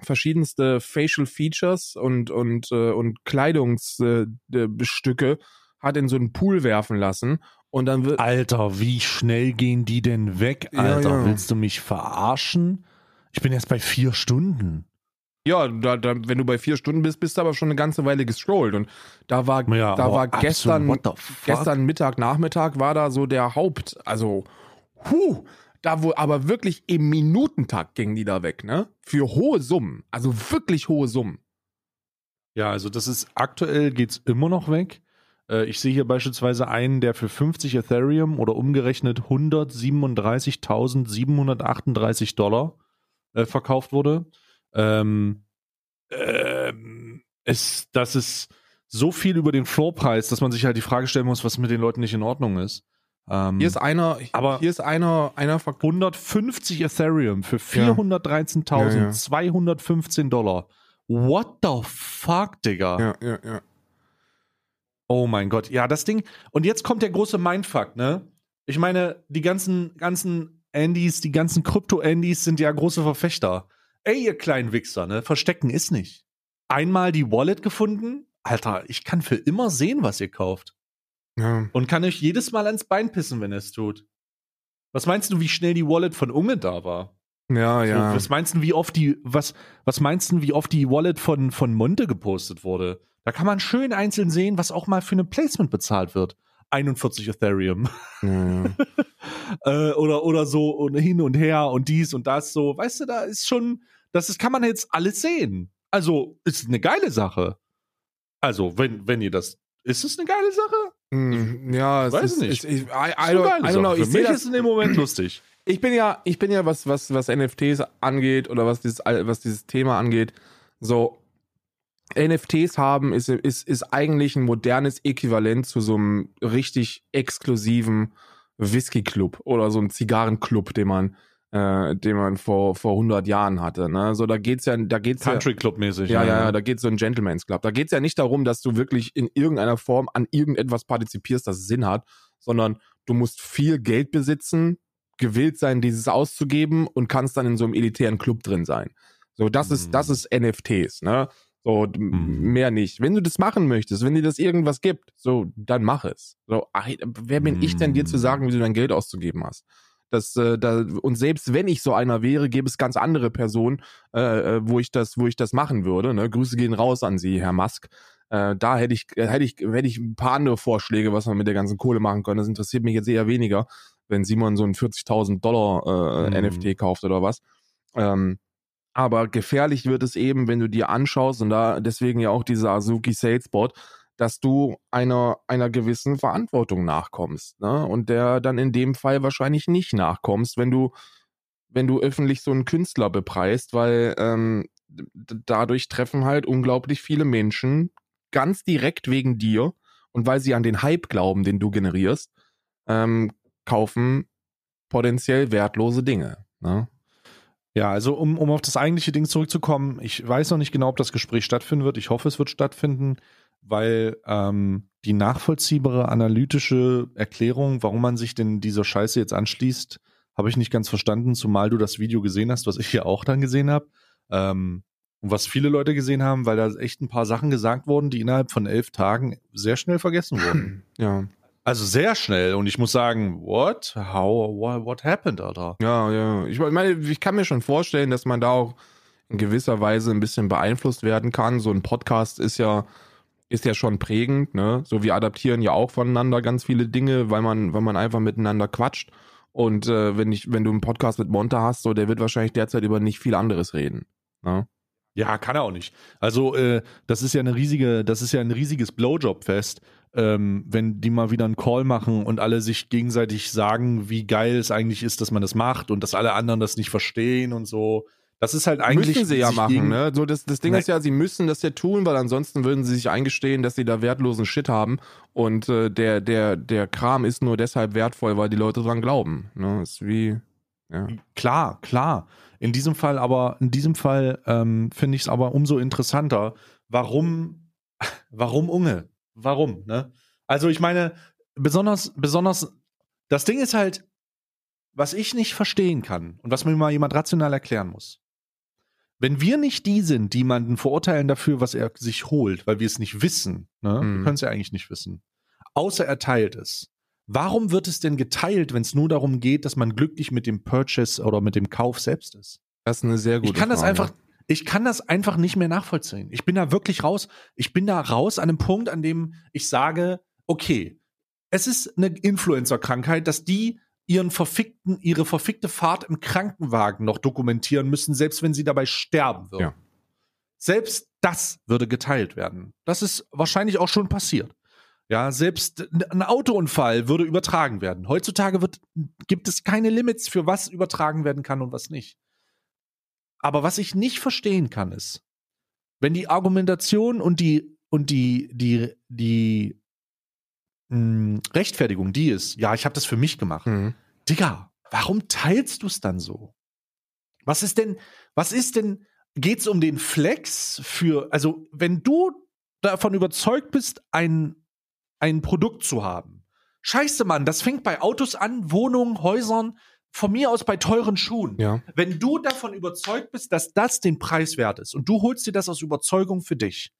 verschiedenste Facial Features und, und, äh, und Kleidungsstücke hat in so einen Pool werfen lassen. Und dann wird, Alter, wie schnell gehen die denn weg? Ja, Alter, ja. willst du mich verarschen? Ich bin jetzt bei vier Stunden. ja, da, da, wenn du bei vier Stunden bist, bist du aber schon eine ganze Weile gescrollt. Und da war, Ja, da war gestern, gestern Mittag, Nachmittag war da so der Haupt, also, huh, da wo, aber wirklich im Minutentakt gingen die da weg, ne? Für hohe Summen, also wirklich hohe Summen. Ja, also das ist aktuell geht's immer noch weg. Äh, Ich sehe hier beispielsweise einen, der für 50 Ethereum oder umgerechnet 137.738 Dollar äh, verkauft wurde. Ähm, ähm, es, das ist so viel über den Floorpreis, dass man sich halt die Frage stellen muss, was mit den Leuten nicht in Ordnung ist. Ähm, Hier ist einer, Aber- hier ist einer, einer verkauft. 150 Ethereum für Ja. 413.215 Dollar. What the fuck, Digga? Ja, ja, ja. Oh mein Gott, ja, das Ding. Und jetzt kommt der große Mindfuck, ne? Ich meine, die ganzen, ganzen Andys, die ganzen Krypto-Andys sind ja große Verfechter. Ey, ihr kleinen Wichser, ne? Verstecken ist nicht. Einmal die Wallet gefunden? Alter, ich kann für immer sehen, was ihr kauft. ja. Und kann euch jedes Mal ans Bein pissen, wenn es tut. Was meinst du, wie schnell die Wallet von Unge da war? Ja, ja. So, was meinst du, wie oft die, was, was meinst du, wie oft die Wallet von, von Monte gepostet wurde? Da kann man schön einzeln sehen, was auch mal für ein Placement bezahlt wird. 41 Ethereum. ja, ja. äh, oder, oder so und hin und her und dies und das so. Weißt du, da ist schon, das ist, kann man jetzt alles sehen. Also, ist eine geile Sache. Also, wenn, wenn ihr das, ist es eine geile Sache? Hm, ja, es Weiß ist, nicht. Ist, ich, I, I, don't, don't know. Ich Für sehe mich das ist es in dem Moment lustig. ich bin ja, ich bin ja, was, was, was NFTs angeht oder was dieses, was dieses Thema angeht, so NFTs haben ist, ist, ist eigentlich ein modernes Äquivalent zu so einem richtig exklusiven Whisky-Club oder so einem Zigarrenclub, den man, äh, den man vor, vor 100 Jahren hatte. Ne? So, da geht's ja, da geht's ja, Country Club mäßig. ja, ja, ja, da geht's so ein Gentleman's Club. Da geht's ja nicht darum, dass du wirklich in irgendeiner Form an irgendetwas partizipierst, das Sinn hat, sondern du musst viel Geld besitzen, gewillt sein, dieses auszugeben und kannst dann in so einem elitären Club drin sein. So, das ist, das ist NFTs, ne? So, Mhm. mehr nicht. Wenn du das machen möchtest, wenn dir das irgendwas gibt, so, dann mach es. So, ach, wer bin ich denn, dir zu Mhm. sagen, wie du dein Geld auszugeben hast? Das, äh, da, und selbst wenn ich so einer wäre, gäbe es ganz andere Personen, äh, äh, wo ich das, wo ich das machen würde. Ne? Grüße gehen raus an Sie, Herr Musk. Äh, da hätte ich, äh, hätte ich, hätte ich ein paar andere Vorschläge, was man mit der ganzen Kohle machen könnte. Das interessiert mich jetzt eher weniger, wenn Simon so ein 40.000 Dollar äh, Mhm. NFT kauft oder was. Ähm, aber gefährlich wird es eben, wenn du dir anschaust, und da deswegen ja auch dieser Azuki Salesbot, dass du einer, einer gewissen Verantwortung nachkommst. Ne? Und der dann in dem Fall wahrscheinlich nicht nachkommst, wenn du, wenn du öffentlich so einen Künstler bepreist, weil ähm, dadurch treffen halt unglaublich viele Menschen ganz direkt wegen dir und weil sie an den Hype glauben, den du generierst, ähm, kaufen potenziell wertlose Dinge. Ne? Ja, also um, um auf das eigentliche Ding zurückzukommen, ich weiß noch nicht genau, ob das Gespräch stattfinden wird. Ich hoffe, es wird stattfinden, weil ähm, die nachvollziehbare analytische Erklärung, warum man sich denn dieser Scheiße jetzt anschließt, habe ich nicht ganz verstanden, zumal du das Video gesehen hast, was ich ja auch dann gesehen habe. Ähm, und was viele Leute gesehen haben, weil da echt ein paar Sachen gesagt wurden, die innerhalb von elf Tagen sehr schnell vergessen wurden. Ja. Also sehr schnell. Und ich muss sagen, what? How? What, what happened, Alter? Ja, ja. Ich meine, ich kann mir schon vorstellen, dass man da auch in gewisser Weise ein bisschen beeinflusst werden kann. So ein Podcast ist ja, ist ja schon prägend, ne? So wir adaptieren ja auch voneinander ganz viele Dinge, weil man, weil man einfach miteinander quatscht. Und äh, wenn ich, wenn du einen Podcast mit Monte hast, so der wird wahrscheinlich derzeit über nicht viel anderes reden. Ne? Ja, kann er auch nicht. Also, äh, das ist ja eine riesige, das ist ja ein riesiges Blowjob-Fest, ähm, wenn die mal wieder einen Call machen und alle sich gegenseitig sagen, wie geil es eigentlich ist, dass man das macht und dass alle anderen das nicht verstehen und so. Das ist halt eigentlich. müssen sie ja machen, ne? So das, das Ding Nein. ist ja, sie müssen das ja tun, weil ansonsten würden sie sich eingestehen, dass sie da wertlosen Shit haben und äh, der der der Kram ist nur deshalb wertvoll, weil die Leute dran glauben. Ne? Ist wie ja. Klar, klar. In diesem Fall aber, in diesem Fall ähm, finde ich es aber umso interessanter, warum, warum Unge? Warum, ne? Also ich meine, besonders, besonders, das Ding ist halt, was ich nicht verstehen kann und was mir mal jemand rational erklären muss. Wenn wir nicht die sind, die jemanden verurteilen dafür, was er sich holt, weil wir es nicht wissen, ne? Wir Mhm. können es ja eigentlich nicht wissen. Außer er teilt es. Warum wird es denn geteilt, wenn es nur darum geht, dass man glücklich mit dem Purchase oder mit dem Kauf selbst ist? Das ist eine sehr gute Ich kann das Frage. einfach, ich kann das einfach nicht mehr nachvollziehen. Ich bin da wirklich raus. Ich bin da raus an einem Punkt, an dem ich sage, okay, es ist eine Influencer-Krankheit, dass die ihren verfickten, ihre verfickte Fahrt im Krankenwagen noch dokumentieren müssen, selbst wenn sie dabei sterben würden. Ja. Selbst das würde geteilt werden. Das ist wahrscheinlich auch schon passiert. Ja, selbst ein Autounfall würde übertragen werden. Heutzutage wird, gibt es keine Limits für was übertragen werden kann und was nicht. Aber was ich nicht verstehen kann, ist, wenn die Argumentation und die und die die die mh, Rechtfertigung die ist, ja, ich habe das für mich gemacht. Mhm. Digga, warum teilst du es dann so? Was ist denn, was ist denn, geht's um den Flex für, also wenn du davon überzeugt bist, ein, ein Produkt zu haben, scheiße Mann, das fängt bei Autos an, Wohnungen, Häusern, von mir aus bei teuren Schuhen. Ja. Wenn du davon überzeugt bist, dass das den Preis wert ist und du holst dir das aus Überzeugung für dich,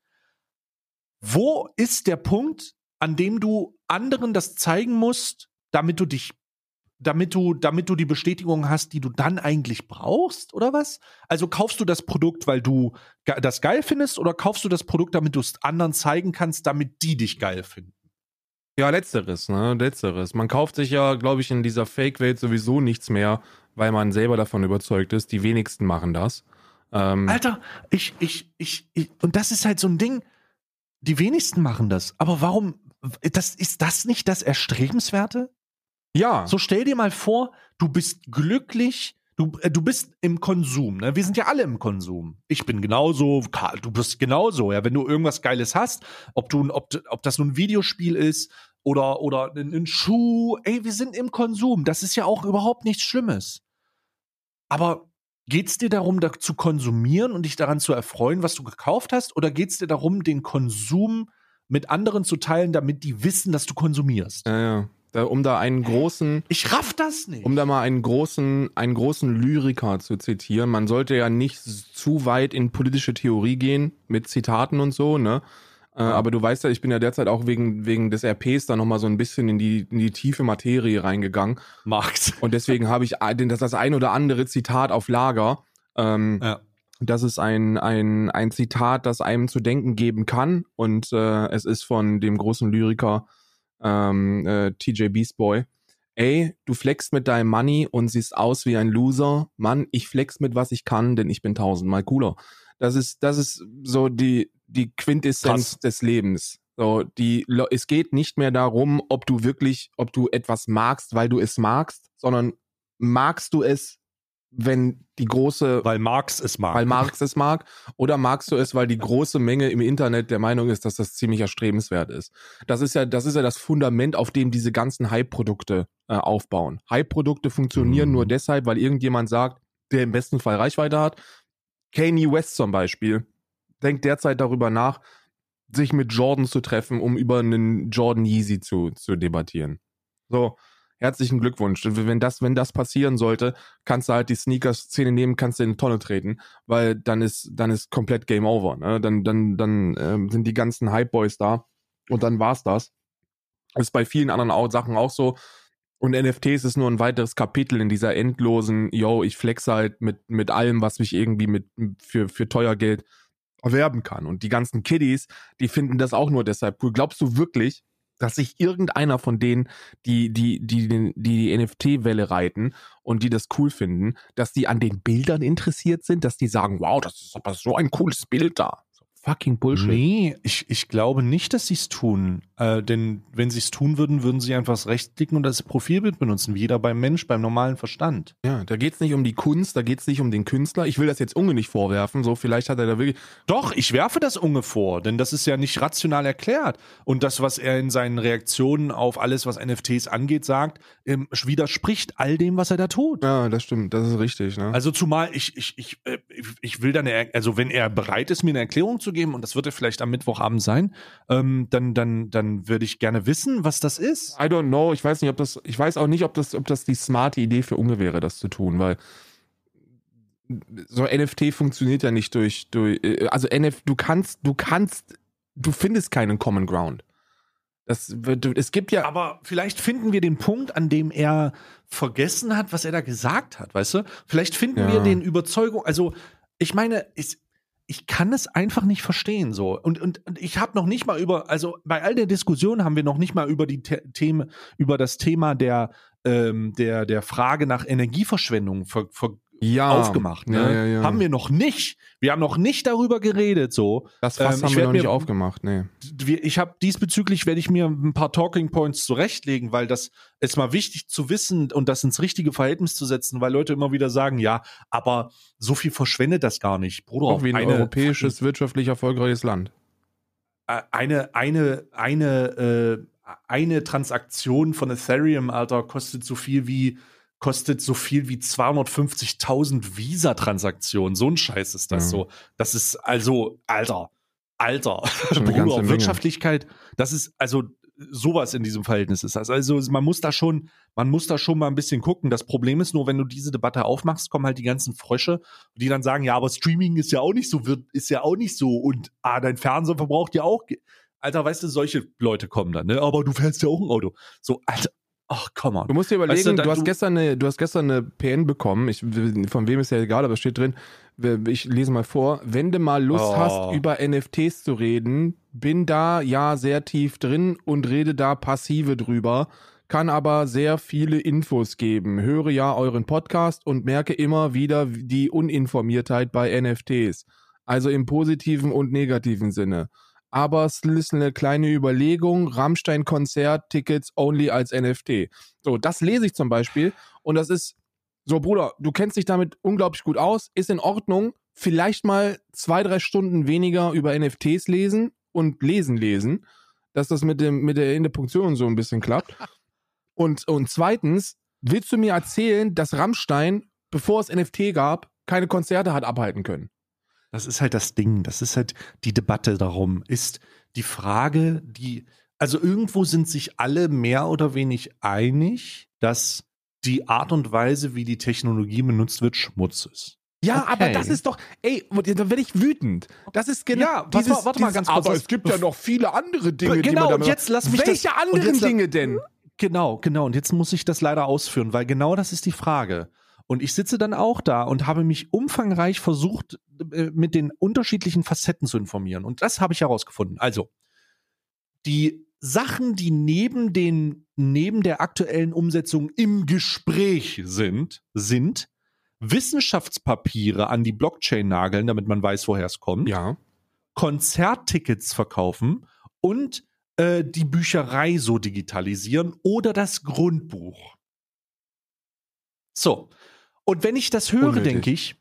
wo ist der Punkt, an dem du anderen das zeigen musst, damit du dich damit du, damit du die Bestätigung hast, die du dann eigentlich brauchst, oder was? Also kaufst du das Produkt, weil du das geil findest, oder kaufst du das Produkt, damit du es anderen zeigen kannst, damit die dich geil finden? Ja, letzteres, ne? Letzteres. Man kauft sich ja, glaube ich, in dieser Fake-Welt sowieso nichts mehr, weil man selber davon überzeugt ist. Die wenigsten machen das. Ähm Alter, ich, ich, ich, ich, und das ist halt so ein Ding, die wenigsten machen das. Aber warum, das, ist das nicht das Erstrebenswerte? Ja. So stell dir mal vor, du bist glücklich, du, äh, du bist im Konsum, ne? Wir sind ja alle im Konsum. Ich bin genauso, Karl, du bist genauso, ja. Wenn du irgendwas Geiles hast, ob du, ob, ob das nun ein Videospiel ist oder, oder ein, ein Schuh, ey, wir sind im Konsum. Das ist ja auch überhaupt nichts Schlimmes. Aber geht es dir darum, da zu konsumieren und dich daran zu erfreuen, was du gekauft hast? Oder geht es dir darum, den Konsum mit anderen zu teilen, damit die wissen, dass du konsumierst? Ja, ja. Um da einen großen. Ich raff das nicht. Um da mal einen großen, einen großen Lyriker zu zitieren. Man sollte ja nicht zu weit in politische Theorie gehen mit Zitaten und so, ne? Äh, aber du weißt ja, ich bin ja derzeit auch wegen, wegen des RPs da nochmal so ein bisschen in die, in die tiefe Materie reingegangen. Max. Und deswegen habe ich das, das ein oder andere Zitat auf Lager. Ähm, ja. Das ist ein, ein, ein Zitat, das einem zu denken geben kann. Und äh, es ist von dem großen Lyriker ähm, äh, TJ Beast Boy. Ey, du flexst mit deinem Money und siehst aus wie ein Loser. Mann, ich flex mit was ich kann, denn ich bin tausendmal cooler. Das ist, das ist so die, die Quintessenz Krass. des Lebens. So, die, es geht nicht mehr darum, ob du wirklich, ob du etwas magst, weil du es magst, sondern magst du es, wenn die große. Weil Marx es mag. Weil Marx es mag. Oder magst du es, weil die große Menge im Internet der Meinung ist, dass das ziemlich erstrebenswert ist. Das ist ja, das ist ja das Fundament, auf dem diese ganzen Hype-Produkte äh, aufbauen. Hype-Produkte funktionieren mhm. nur deshalb, weil irgendjemand sagt, der im besten Fall Reichweite hat. Kanye West zum Beispiel denkt derzeit darüber nach, sich mit Jordan zu treffen, um über einen Jordan Yeezy zu, zu debattieren. So, herzlichen Glückwunsch. Wenn das, wenn das passieren sollte, kannst du halt die Sneakers-Szene nehmen, kannst du in die Tonne treten, weil dann ist, dann ist komplett Game Over. Ne? Dann, dann, dann ähm, sind die ganzen Hype-Boys da und dann war's das. Ist bei vielen anderen auch, Sachen auch so. Und NFTs ist nur ein weiteres Kapitel in dieser endlosen, yo, ich flex halt mit, mit allem, was mich irgendwie mit, für, für teuer Geld erwerben kann. Und die ganzen Kiddies, die finden das auch nur deshalb cool. Glaubst du wirklich, dass sich irgendeiner von denen, die die die die, die NFT-Welle reiten und die das cool finden, dass die an den Bildern interessiert sind, dass die sagen, wow, das ist aber so ein cooles Bild da fucking Bullshit. Nee, ich, ich glaube nicht, dass sie es tun. Äh, denn wenn sie es tun würden, würden sie einfach das Rechtsklicken und das Profilbild benutzen, wie jeder beim Mensch, beim normalen Verstand. Ja, da geht es nicht um die Kunst, da geht es nicht um den Künstler. Ich will das jetzt Unge nicht vorwerfen, so vielleicht hat er da wirklich. Doch, ich werfe das Unge vor, denn das ist ja nicht rational erklärt. Und das, was er in seinen Reaktionen auf alles, was NFTs angeht, sagt, ähm, widerspricht all dem, was er da tut. Ja, das stimmt, das ist richtig. Ne? Also zumal ich, ich, ich, äh, ich will dann, also wenn er bereit ist, mir eine Erklärung zu geben, und das wird er vielleicht am Mittwochabend sein, ähm, dann, dann, dann würde ich gerne wissen, was das ist. I don't know. Ich weiß nicht, ob das, ich weiß auch nicht, ob das, ob das die smarte Idee für Unge wäre, das zu tun, weil so NFT funktioniert ja nicht durch, durch äh, also NF, du kannst, du kannst, du findest keinen Common Ground. Das, es gibt ja. Aber vielleicht finden wir den Punkt, an dem er vergessen hat, was er da gesagt hat, weißt du? Vielleicht finden ja. wir den Überzeugung, also ich meine, ich, ich kann es einfach nicht verstehen so. Und und, und ich habe noch nicht mal über also bei all der Diskussion haben wir noch nicht mal über die Themen über das Thema der ähm, der der Frage nach Energieverschwendung ver, ver, ja. aufgemacht. Ne? Ja, ja. Haben wir noch nicht. Wir haben noch nicht darüber geredet. So. Das Fass ähm, haben wir noch nicht aufgemacht. Nee. Ich habe diesbezüglich werde ich mir ein paar Talking Points zurechtlegen, weil das ist mal wichtig zu wissen und das ins richtige Verhältnis zu setzen, weil Leute immer wieder sagen, ja, aber so viel verschwendet das gar nicht, Bruder. Auch wie ein europäisches wirtschaftlich erfolgreiches Land. Äh, eine eine eine äh, eine Transaktion von Ethereum, Alter, kostet so viel wie kostet so viel wie 250.000 Visa-Transaktionen. So ein Scheiß ist das ja. so. Das ist also, Alter, Alter, Bruder, Wirtschaftlichkeit, das ist also sowas in diesem Verhältnis ist das. Also man muss da schon, man muss da schon mal ein bisschen gucken. Das Problem ist nur, wenn du diese Debatte aufmachst, kommen halt die ganzen Frösche, die dann sagen, ja, aber Streaming ist ja auch nicht so, wird, ist ja auch nicht so und ah, dein Fernseher verbraucht ja auch. Alter, weißt du, solche Leute kommen dann, ne? Aber du fährst ja auch ein Auto. So, Alter, Ach, komm on. Du musst dir überlegen, Weißt du, du, hast du- gestern eine, du hast gestern eine PN bekommen. Ich, von wem ist ja egal, aber es steht drin. Ich lese mal vor. Wenn du mal Lust Oh. hast, über NFTs zu reden, bin da ja sehr tief drin und rede da passive drüber. Kann aber sehr viele Infos geben. Höre ja euren Podcast und merke immer wieder die Uninformiertheit bei NFTs. Also im positiven und negativen Sinne. Aber es ist eine kleine Überlegung. Rammstein-Konzert, Tickets only als NFT. So, das lese ich zum Beispiel. Und das ist so, Bruder, du kennst dich damit unglaublich gut aus, ist in Ordnung. Vielleicht mal zwei, drei Stunden weniger über NFTs lesen und lesen lesen, dass das mit, dem, mit der Interpunktion so ein bisschen klappt. Und, und zweitens, willst du mir erzählen, dass Rammstein, bevor es NFT gab, keine Konzerte hat abhalten können? Das ist halt das Ding. Das ist halt die Debatte darum. Ist die Frage, die, also irgendwo sind sich alle mehr oder wenig einig, dass die Art und Weise, wie die Technologie benutzt wird, Schmutz ist. Ja, Okay. aber das ist doch, ey, da werde ich wütend. Das ist genau Ja, warte mal- warte mal ganz kurz, Aber das- es gibt ja noch viele andere Dinge, die Genau, man und damit- jetzt lass mich das- Welche und anderen Dinge denn? Genau, genau. Und jetzt muss ich das leider ausführen, weil genau das ist die Frage. Und ich sitze dann auch da und habe mich umfangreich versucht, äh, mit den unterschiedlichen Facetten zu informieren. Und das habe ich herausgefunden. Also, die Sachen, die neben den, neben der aktuellen Umsetzung im Gespräch sind, sind Wissenschaftspapiere an die Blockchain nageln, damit man weiß, woher es kommt. Ja. Konzerttickets verkaufen und äh, die Bücherei so digitalisieren oder das Grundbuch. So. Und wenn ich das höre, Unnötig. denke ich,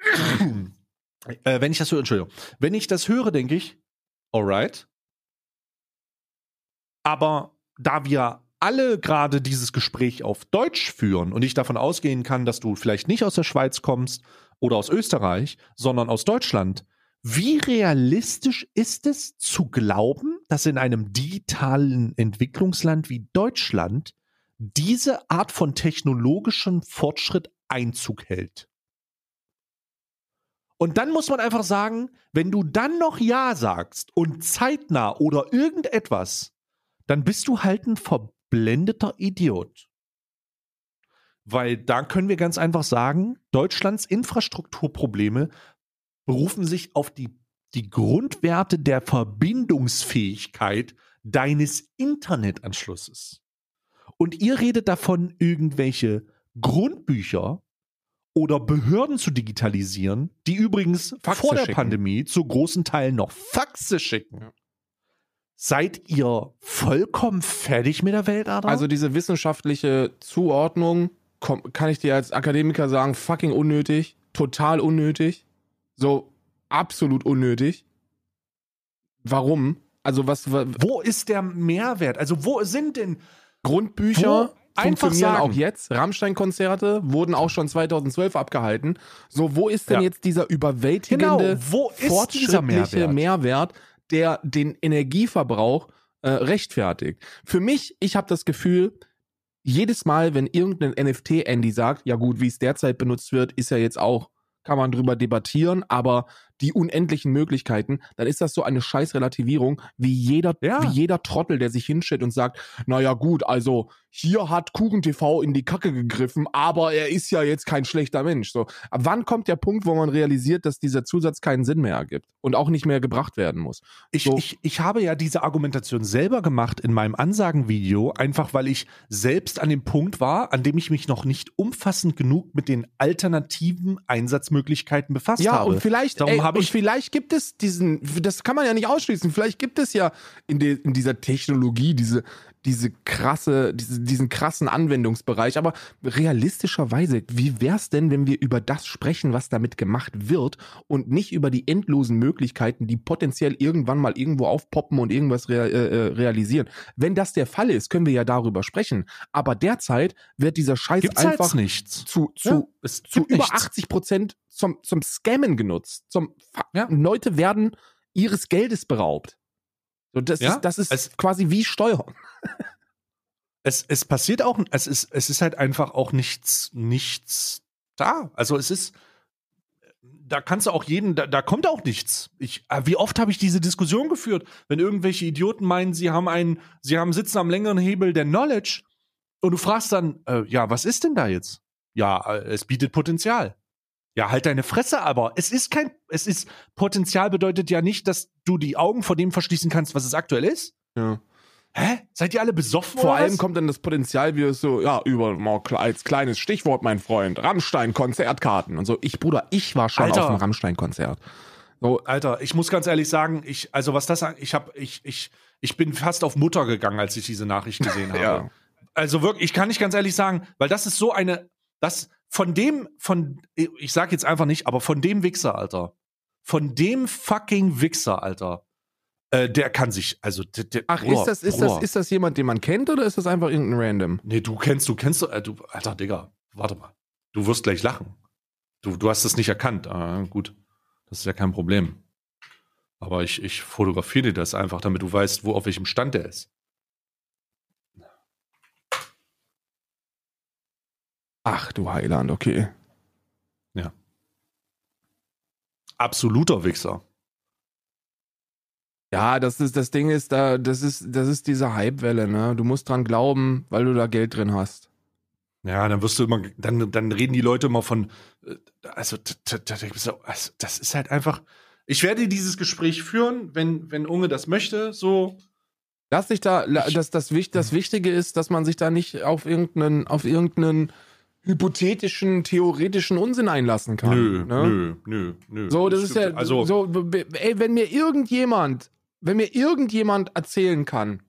äh, wenn ich das höre, Entschuldigung, wenn ich das höre, denke ich, alright. Aber da wir alle gerade dieses Gespräch auf Deutsch führen und ich davon ausgehen kann, dass du vielleicht nicht aus der Schweiz kommst oder aus Österreich, sondern aus Deutschland, wie realistisch ist es zu glauben, dass in einem digitalen Entwicklungsland wie Deutschland diese Art von technologischem Fortschritt Einzug hält? Und dann muss man einfach sagen, wenn du dann noch Ja sagst und zeitnah oder irgendetwas, dann bist du halt ein verblendeter Idiot. Weil da können wir ganz einfach sagen, Deutschlands Infrastrukturprobleme berufen sich auf die, die Grundwerte der Verbindungsfähigkeit deines Internetanschlusses. Und ihr redet davon, irgendwelche Grundbücher oder Behörden zu digitalisieren, die übrigens Faxe vor der schicken. Pandemie zu großen Teilen noch Faxe schicken. Ja. Seid ihr vollkommen fertig mit der Welt, Adam? Also diese wissenschaftliche Zuordnung, kann ich dir als Akademiker sagen, fucking unnötig, total unnötig, so absolut unnötig. Warum? Also was, wa- wo ist der Mehrwert? Also wo sind denn Grundbücher Wo? Einfach funktionieren sagen. auch jetzt. Rammstein-Konzerte wurden auch schon 2012 abgehalten. So, wo ist denn Ja. jetzt dieser überwältigende, Genau, wo ist dieser fortschrittliche Mehrwert? Mehrwert, der den Energieverbrauch äh, rechtfertigt? Für mich, ich habe das Gefühl, jedes Mal, wenn irgendein NFT-Andy sagt, ja gut, wie es derzeit benutzt wird, ist ja jetzt auch, kann man drüber debattieren, aber die unendlichen Möglichkeiten, dann ist das so eine scheiß Relativierung, wie jeder, Ja. wie jeder Trottel, der sich hinstellt und sagt, naja gut, also hier hat KuchenTV in die Kacke gegriffen, aber er ist ja jetzt kein schlechter Mensch. So, ab wann kommt der Punkt, wo man realisiert, dass dieser Zusatz keinen Sinn mehr ergibt und auch nicht mehr gebracht werden muss? Ich, So. ich, ich habe ja diese Argumentation selber gemacht in meinem Ansagenvideo, einfach weil ich selbst an dem Punkt war, an dem ich mich noch nicht umfassend genug mit den alternativen Einsatzmöglichkeiten befasst Ja, habe. und vielleicht, Darum ey, habe und ich- vielleicht gibt es diesen, das kann man ja nicht ausschließen, vielleicht gibt es ja in, de, in dieser Technologie diese, diese krasse, diese, diesen krassen Anwendungsbereich. Aber realistischerweise, wie wär's denn, wenn wir über das sprechen, was damit gemacht wird und nicht über die endlosen Möglichkeiten, die potenziell irgendwann mal irgendwo aufpoppen und irgendwas rea äh, äh, realisieren? Wenn das der Fall ist, können wir ja darüber sprechen. Aber derzeit wird dieser Scheiß Gibt's einfach nichts. zu, zu, Ja, es zu über nichts. 80 Prozent zum, zum Scammen genutzt. Zum Ja. Leute werden ihres Geldes beraubt. So, das Ja, ist, das ist es- quasi wie Steuern. Es, es passiert auch, es ist, es ist halt einfach auch nichts, nichts da. Also es ist, da kannst du auch jeden, da, da kommt auch nichts. Ich, äh, wie oft habe ich diese Diskussion geführt, wenn irgendwelche Idioten meinen, sie haben einen, sie haben sitzen am längeren Hebel der Knowledge Und du fragst dann, äh, ja, was ist denn da jetzt? Ja, äh, es bietet Potenzial. Ja, halt deine Fresse, aber es ist kein, es ist, Potenzial bedeutet ja nicht, dass du die Augen vor dem verschließen kannst, was es aktuell ist. Ja. Hä? Seid ihr alle besoffen Vor allem was? kommt dann das Potenzial wie es so, ja, über als kleines Stichwort, mein Freund, Rammstein-Konzertkarten und so. Ich, Bruder, ich war schon Alter. auf einem Rammstein-Konzert. So, Alter, ich muss ganz ehrlich sagen, ich, also was das, ich habe, ich, ich, ich bin fast auf Mutter gegangen, als ich diese Nachricht gesehen habe. Ja. Also wirklich, ich kann nicht ganz ehrlich sagen, weil das ist so eine, das von dem, von, ich sag jetzt einfach nicht, aber von dem Wichser, Alter, von dem fucking Wichser, Alter, äh, der kann sich, also, der, der, ach, Bruder, ist das, ist das, ist das jemand, den man kennt oder ist das einfach irgendein Random? Nee, du kennst, du kennst, äh, du, Alter, Digga, warte mal. Du wirst gleich lachen. Du, du hast es nicht erkannt. Ah, gut. Das ist ja kein Problem. Aber ich, ich fotografiere dir das einfach, damit du weißt, wo, auf welchem Stand der ist. Ach du Heiland, okay. Absoluter Wichser. Ja, das ist, das Ding ist, da, das ist, das ist diese Hypewelle, ne? Du musst dran glauben, weil du da Geld drin hast. Ja, dann wirst du immer, dann, dann reden die Leute immer von, äh, also, also, das ist halt einfach, ich werde dieses Gespräch führen, wenn, wenn Unge das möchte, so, Lass dich da, das, das, das Wichtige ist, dass man sich da nicht auf irgendeinen, auf irgendeinen hypothetischen, theoretischen Unsinn einlassen kann. nö, ne? nö, nö, nö. So, das Ich- ist ja, also, so, ey, wenn mir irgendjemand, wenn mir irgendjemand erzählen kann,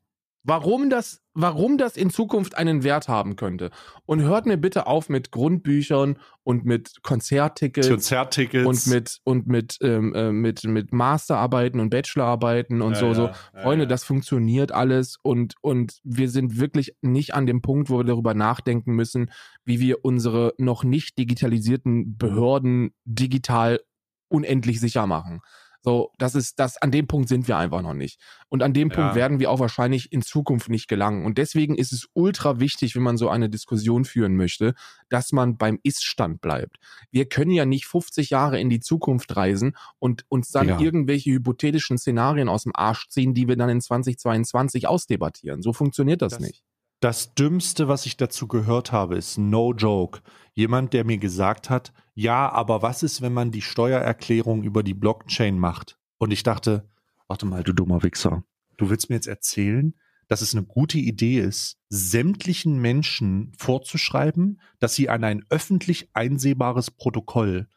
warum das, warum das in Zukunft einen Wert haben könnte. Und hört mir bitte auf mit Grundbüchern und mit Konzerttickets Konzerttickets. und mit und mit ähm, äh, mit mit Masterarbeiten und Bachelorarbeiten und Ja, so ja, so Freunde ja. das funktioniert alles und und wir sind wirklich nicht an dem Punkt wo wir darüber nachdenken müssen wie wir unsere noch nicht digitalisierten Behörden digital unendlich sicher machen so das ist das an dem Punkt sind wir einfach noch nicht und an dem Punkt Ja. werden wir auch wahrscheinlich in Zukunft nicht gelangen und deswegen ist es ultra wichtig wenn man so eine Diskussion führen möchte dass man beim Ist-Stand bleibt wir können ja nicht 50 Jahre in die Zukunft reisen und uns dann Ja. irgendwelche hypothetischen Szenarien aus dem Arsch ziehen, die wir dann in 2022 ausdebattieren. So funktioniert das, Das- nicht. Das Dümmste, was ich dazu gehört habe, ist no joke. Jemand, der mir gesagt hat, ja, aber was ist, wenn man die Steuererklärung über die Blockchain macht? Und ich dachte, warte mal, du dummer Wichser. Du willst mir jetzt erzählen, dass es eine gute Idee ist, sämtlichen Menschen vorzuschreiben, dass sie an ein öffentlich einsehbares Protokoll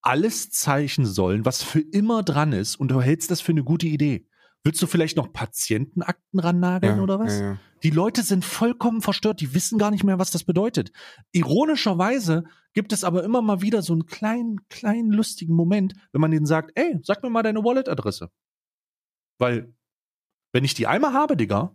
alles zeichnen sollen, was für immer dran ist, und du hältst das für eine gute Idee. Willst du vielleicht noch Patientenakten rannageln oder was? Ja, ja. Die Leute sind vollkommen verstört, die wissen gar nicht mehr, was das bedeutet. Ironischerweise gibt es aber immer mal wieder so einen kleinen, kleinen lustigen Moment, wenn man denen sagt, ey, sag mir mal deine Wallet-Adresse. Weil, wenn ich die einmal habe, Digga,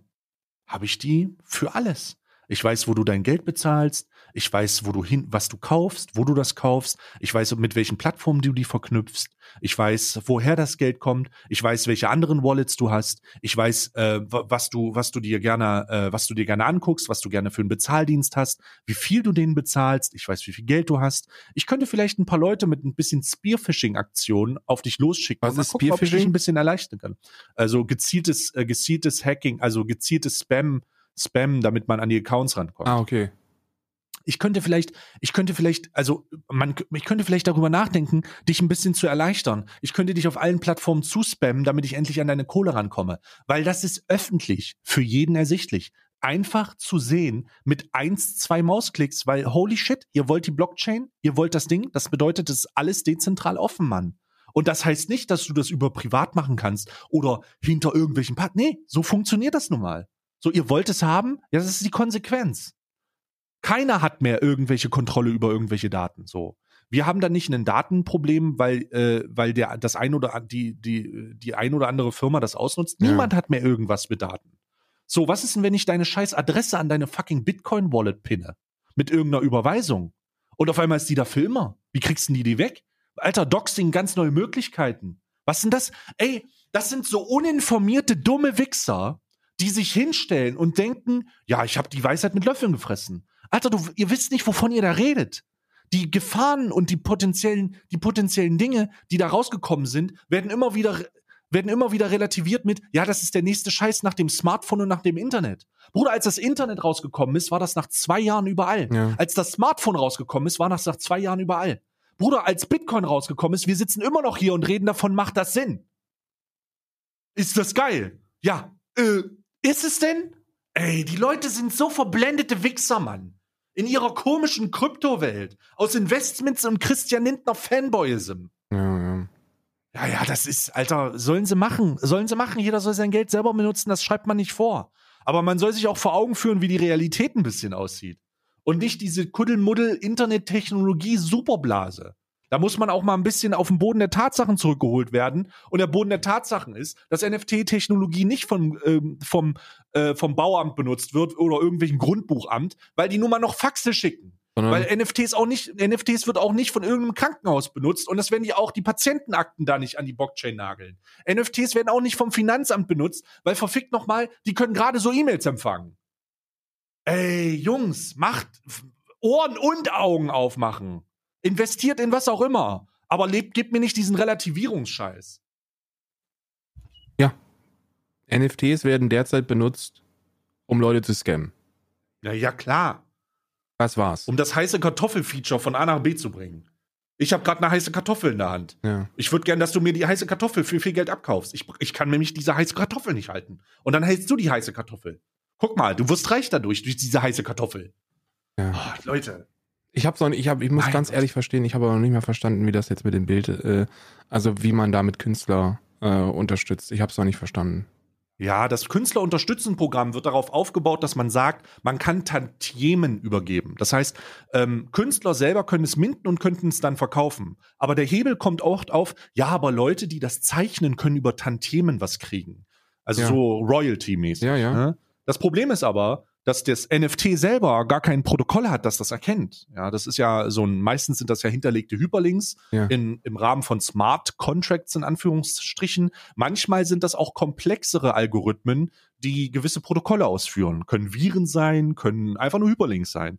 habe ich die für alles. Ich weiß, wo du dein Geld bezahlst. Ich weiß, wo du hin, was du kaufst, wo du das kaufst. Ich weiß, mit welchen Plattformen du die verknüpfst. Ich weiß, woher das Geld kommt. Ich weiß, welche anderen Wallets du hast. Ich weiß, äh, wa- was du, was du dir gerne, äh, was du dir gerne anguckst, was du gerne für einen Bezahldienst hast, wie viel du denen bezahlst. Ich weiß, wie viel Geld du hast. Ich könnte vielleicht ein paar Leute mit ein bisschen Spearfishing-Aktionen auf dich losschicken. Was ist gucken, ob ich dich Spearfishing? ein bisschen erleichtern kann. Also gezieltes, äh, gezieltes Hacking, also gezieltes Spam, Spam, damit man an die Accounts rankommt Ah, okay. Ich könnte vielleicht, ich könnte vielleicht, also man, ich könnte vielleicht darüber nachdenken, dich ein bisschen zu erleichtern. Ich könnte dich auf allen Plattformen zuspammen, damit ich endlich an deine Kohle rankomme. Weil das ist öffentlich, für jeden ersichtlich. Einfach zu sehen mit eins, zwei Mausklicks, weil holy shit, ihr wollt die Blockchain, ihr wollt das Ding, das bedeutet, es ist alles dezentral offen, Mann. Und das heißt nicht, dass du das über privat machen kannst oder hinter irgendwelchen Part. Nee, so funktioniert das nun mal. So, ihr wollt es haben, ja, das ist die Konsequenz keiner hat mehr irgendwelche Kontrolle über irgendwelche Daten. So. Wir haben da nicht ein Datenproblem, weil, äh, weil der, das ein oder die, die, die ein oder andere Firma das ausnutzt. Ja. Niemand hat mehr irgendwas mit Daten. So, was ist denn, wenn ich deine scheiß Adresse an deine fucking Bitcoin-Wallet pinne? Mit irgendeiner Überweisung. Und auf einmal ist die da für immer. Wie kriegst denn die die weg? Alter, Doxing, ganz neue Möglichkeiten. Was sind das? Ey, das sind so uninformierte, dumme Wichser, die sich hinstellen und denken, ja, ich habe die Weisheit mit Löffeln gefressen. Alter, du, ihr wisst nicht, wovon ihr da redet. Die Gefahren und die potenziellen, die potenziellen Dinge, die da rausgekommen sind, werden immer wieder werden immer wieder relativiert mit, ja, das ist der nächste Scheiß nach dem Smartphone und nach dem Internet. Bruder, als das Internet rausgekommen ist, war das nach zwei Jahren überall. Ja. Als das Smartphone rausgekommen ist, war das nach zwei Jahren überall. Bruder, als Bitcoin rausgekommen ist, wir sitzen immer noch hier und reden davon, macht das Sinn? Ist das geil? Ja. Äh, ist es denn? Ey, die Leute sind so verblendete Wichser, Mann. In ihrer komischen Kryptowelt. Aus Investments und Christian Lindner Fanboyism. Ja, ja. Ja, ja, das ist, Alter, sollen sie machen. Sollen sie machen. Jeder soll sein Geld selber benutzen, das schreibt man nicht vor. Aber man soll sich auch vor Augen führen, wie die Realität ein bisschen aussieht. Und nicht diese Kuddelmuddel-Internet-Technologie-Superblase. Da muss man auch mal ein bisschen auf den Boden der Tatsachen zurückgeholt werden. Und der Boden der Tatsachen ist, dass NFT-Technologie nicht vom, ähm, vom, äh, vom Bauamt benutzt wird oder irgendwelchen Grundbuchamt, weil die nur mal noch Faxe schicken. Sondern- Weil NFTs auch nicht, NFTs wird auch nicht von irgendeinem Krankenhaus benutzt und das werden die auch die Patientenakten da nicht an die Blockchain nageln. NFTs werden auch nicht vom Finanzamt benutzt, weil verfickt nochmal, die können gerade so E-Mails empfangen. Ey, Jungs, macht Ohren und Augen aufmachen. Investiert in was auch immer. Aber lebt, gebt mir nicht diesen Relativierungsscheiß. NFTs werden derzeit benutzt, um Leute zu scammen. Ja, ja, klar. Das war's. Um das heiße Kartoffel-Feature von A nach B zu bringen. Ich habe gerade eine heiße Kartoffel in der Hand. Ja. Ich würde gern, dass du mir die heiße Kartoffel für viel Geld abkaufst. Ich, ich kann nämlich diese heiße Kartoffel nicht halten. Und dann hältst du die heiße Kartoffel. Guck mal, du wirst reich dadurch, durch diese heiße Kartoffel. Ja. Oh, Leute. Ich noch nicht, ich, hab, ich muss Mein ganz ehrlich verstehen, ich habe aber noch nicht mehr verstanden, wie das jetzt mit dem Bild, äh, also wie man damit Künstler äh, unterstützt. Ich hab's noch nicht verstanden. Ja, das Künstlerunterstützenprogramm wird darauf aufgebaut, dass man sagt, man kann Tantiemen übergeben. Das heißt, ähm, Künstler selber können es minden und könnten es dann verkaufen. Aber der Hebel kommt oft auf, ja, aber Leute, die das zeichnen, können über Tantiemen was kriegen. Also Ja. so Royalty-mäßig. Ja, ja. ne? Das Problem ist aber, dass das NFT selber gar kein Protokoll hat, das das erkennt. Ja, das ist ja so ein, meistens sind das ja hinterlegte Hyperlinks Ja. in, im Rahmen von Smart Contracts in Anführungsstrichen. Manchmal sind das auch komplexere Algorithmen, die gewisse Protokolle ausführen. Können Viren sein, können einfach nur Hyperlinks sein.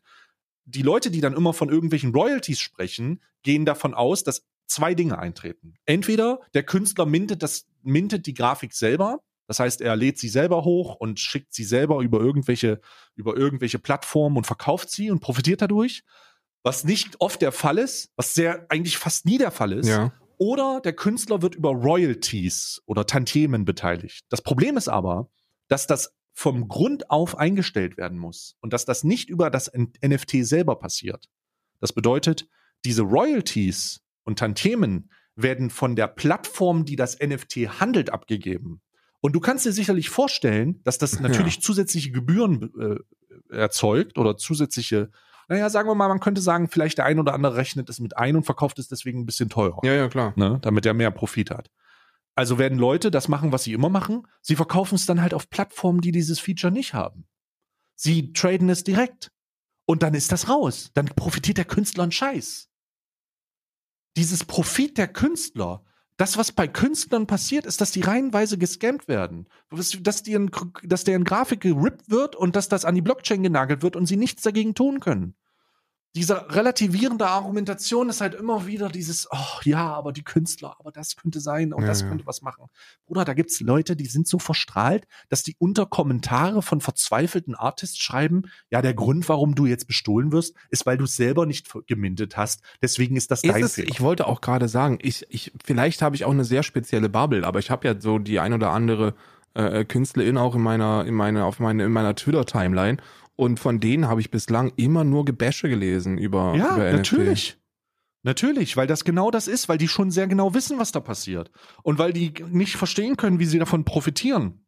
Die Leute, die dann immer von irgendwelchen Royalties sprechen, gehen davon aus, dass zwei Dinge eintreten. Entweder der Künstler mintet, das, mintet die Grafik selber, das heißt, er lädt sie selber hoch und schickt sie selber über irgendwelche, über irgendwelche Plattformen und verkauft sie und profitiert dadurch. Was nicht oft der Fall ist, was sehr eigentlich fast nie der Fall ist. Ja. Oder der Künstler wird über Royalties oder Tantiemen beteiligt. Das Problem ist aber, dass das vom Grund auf eingestellt werden muss und dass das nicht über das NFT selber passiert. Das bedeutet, diese Royalties und Tantiemen werden von der Plattform, die das NFT handelt, abgegeben. Und du kannst dir sicherlich vorstellen, dass das natürlich zusätzliche Gebühren äh, erzeugt oder zusätzliche, naja, sagen wir mal, man könnte sagen, vielleicht der ein oder andere rechnet es mit ein und verkauft es deswegen ein bisschen teurer Ja, ja, klar. ne, damit er mehr Profit hat. Also werden Leute das machen, was sie immer machen. Sie verkaufen es dann halt auf Plattformen, die dieses Feature nicht haben. Sie traden es direkt. Und dann ist das raus. Dann profitiert der Künstler einen Scheiß. Dieses Profit der Künstler, das, was bei Künstlern passiert, ist, dass die reihenweise gescammt werden. Dass, dass, deren, dass deren Grafik gerippt wird und dass das an die Blockchain genagelt wird und sie nichts dagegen tun können diese relativierende Argumentation ist halt immer wieder dieses, oh ja, aber die Künstler, aber das könnte sein und Ja, das ja. könnte was machen. Bruder, da gibt's Leute, die sind so verstrahlt, dass die unter Kommentare von verzweifelten Artists schreiben, ja, der Grund, warum du jetzt bestohlen wirst, ist, weil du es selber nicht gemintet hast. Deswegen ist das Ist dein es, Fehler. ich wollte auch gerade sagen, ich, ich, vielleicht habe ich auch eine sehr spezielle Bubble, aber ich habe ja so die ein oder andere äh, Künstlerin auch in meiner, in meiner, auf meine, in meiner Twitter-Timeline. Und von denen habe ich bislang immer nur Gebäsche gelesen über, ja, über natürlich. Natürlich, weil das genau das ist, weil die schon sehr genau wissen, was da passiert. Und weil die nicht verstehen können, wie sie davon profitieren.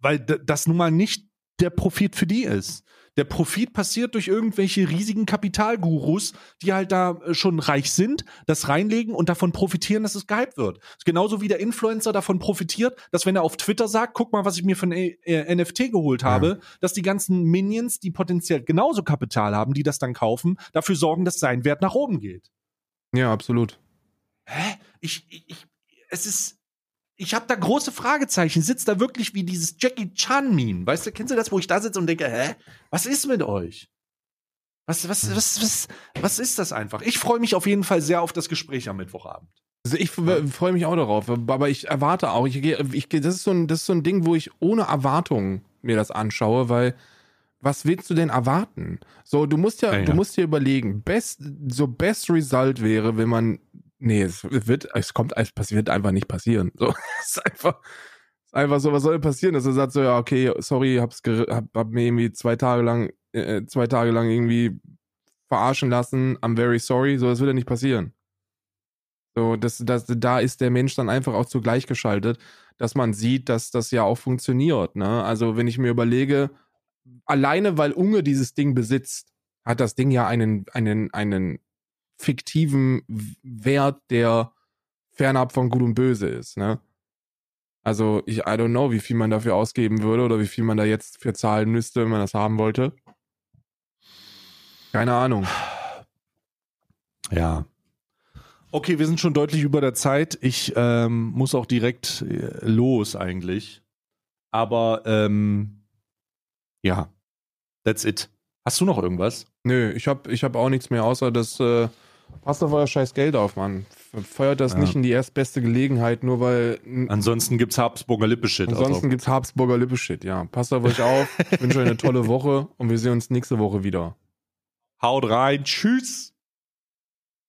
Weil das nun mal nicht der Profit für die ist. Der Profit passiert durch irgendwelche riesigen Kapitalgurus, die halt da äh, schon reich sind, das reinlegen und davon profitieren, dass es gehypt wird. Ist genauso wie der Influencer davon profitiert, dass wenn er auf Twitter sagt, guck mal, was ich mir für ein äh, NFT geholt habe, dass die ganzen Minions, die potenziell genauso Kapital haben, die das dann kaufen, dafür sorgen, dass sein Wert nach oben geht. Ja, absolut. Hä? Ich, ich, ich es ist, ich habe da große Fragezeichen. Sitzt da wirklich wie dieses Jackie Chan-Meme? Weißt du, kennst du das, wo ich da sitze und denke, hä? Was ist mit euch? Was, was, was, was, was ist das einfach? Ich freue mich auf jeden Fall sehr auf das Gespräch am Mittwochabend. Also ich freue mich auch darauf, aber ich erwarte auch, ich gehe, ich das ist so ein, das ist so ein Ding, wo ich ohne Erwartung mir das anschaue, weil was willst du denn erwarten? So, du musst ja, ja, ja. du musst dir überlegen, best, so best result wäre, wenn man, nee, es wird, es kommt, es passiert einfach nicht passieren. So, es ist einfach, einfach so, was soll passieren, dass er sagt so, ja, okay, sorry, hab's, hab, hab mir irgendwie zwei Tage lang, äh, zwei Tage lang irgendwie verarschen lassen, I'm very sorry, so, das wird ja nicht passieren. So, das, das, da ist der Mensch dann einfach auch zu gleichgeschaltet, dass man sieht, dass das ja auch funktioniert. Ne? Also, wenn ich mir überlege, alleine weil Unge dieses Ding besitzt, hat das Ding ja einen, einen, einen fiktiven Wert, der fernab von Gut und Böse ist. Ne? Also, ich, I don't know, wie viel man dafür ausgeben würde oder wie viel man da jetzt für zahlen müsste, wenn man das haben wollte. Keine Ahnung. Ja, Okay, wir sind schon deutlich über der Zeit. Ich ähm, muss auch direkt äh, los eigentlich. Aber ähm, ja, that's it. Hast du noch irgendwas? Nö, ich hab, ich hab auch nichts mehr, außer das äh, passt auf euer scheiß Geld auf, Mann. Feuert das ja. nicht in die erstbeste Gelegenheit, nur weil. Ansonsten gibt's Habsburger Lippe-Shit. Ansonsten also. gibt's Habsburger Lippe-Shit, ja. Passt auf euch auf. Ich wünsche euch eine tolle Woche und wir sehen uns nächste Woche wieder. Haut rein. Tschüss.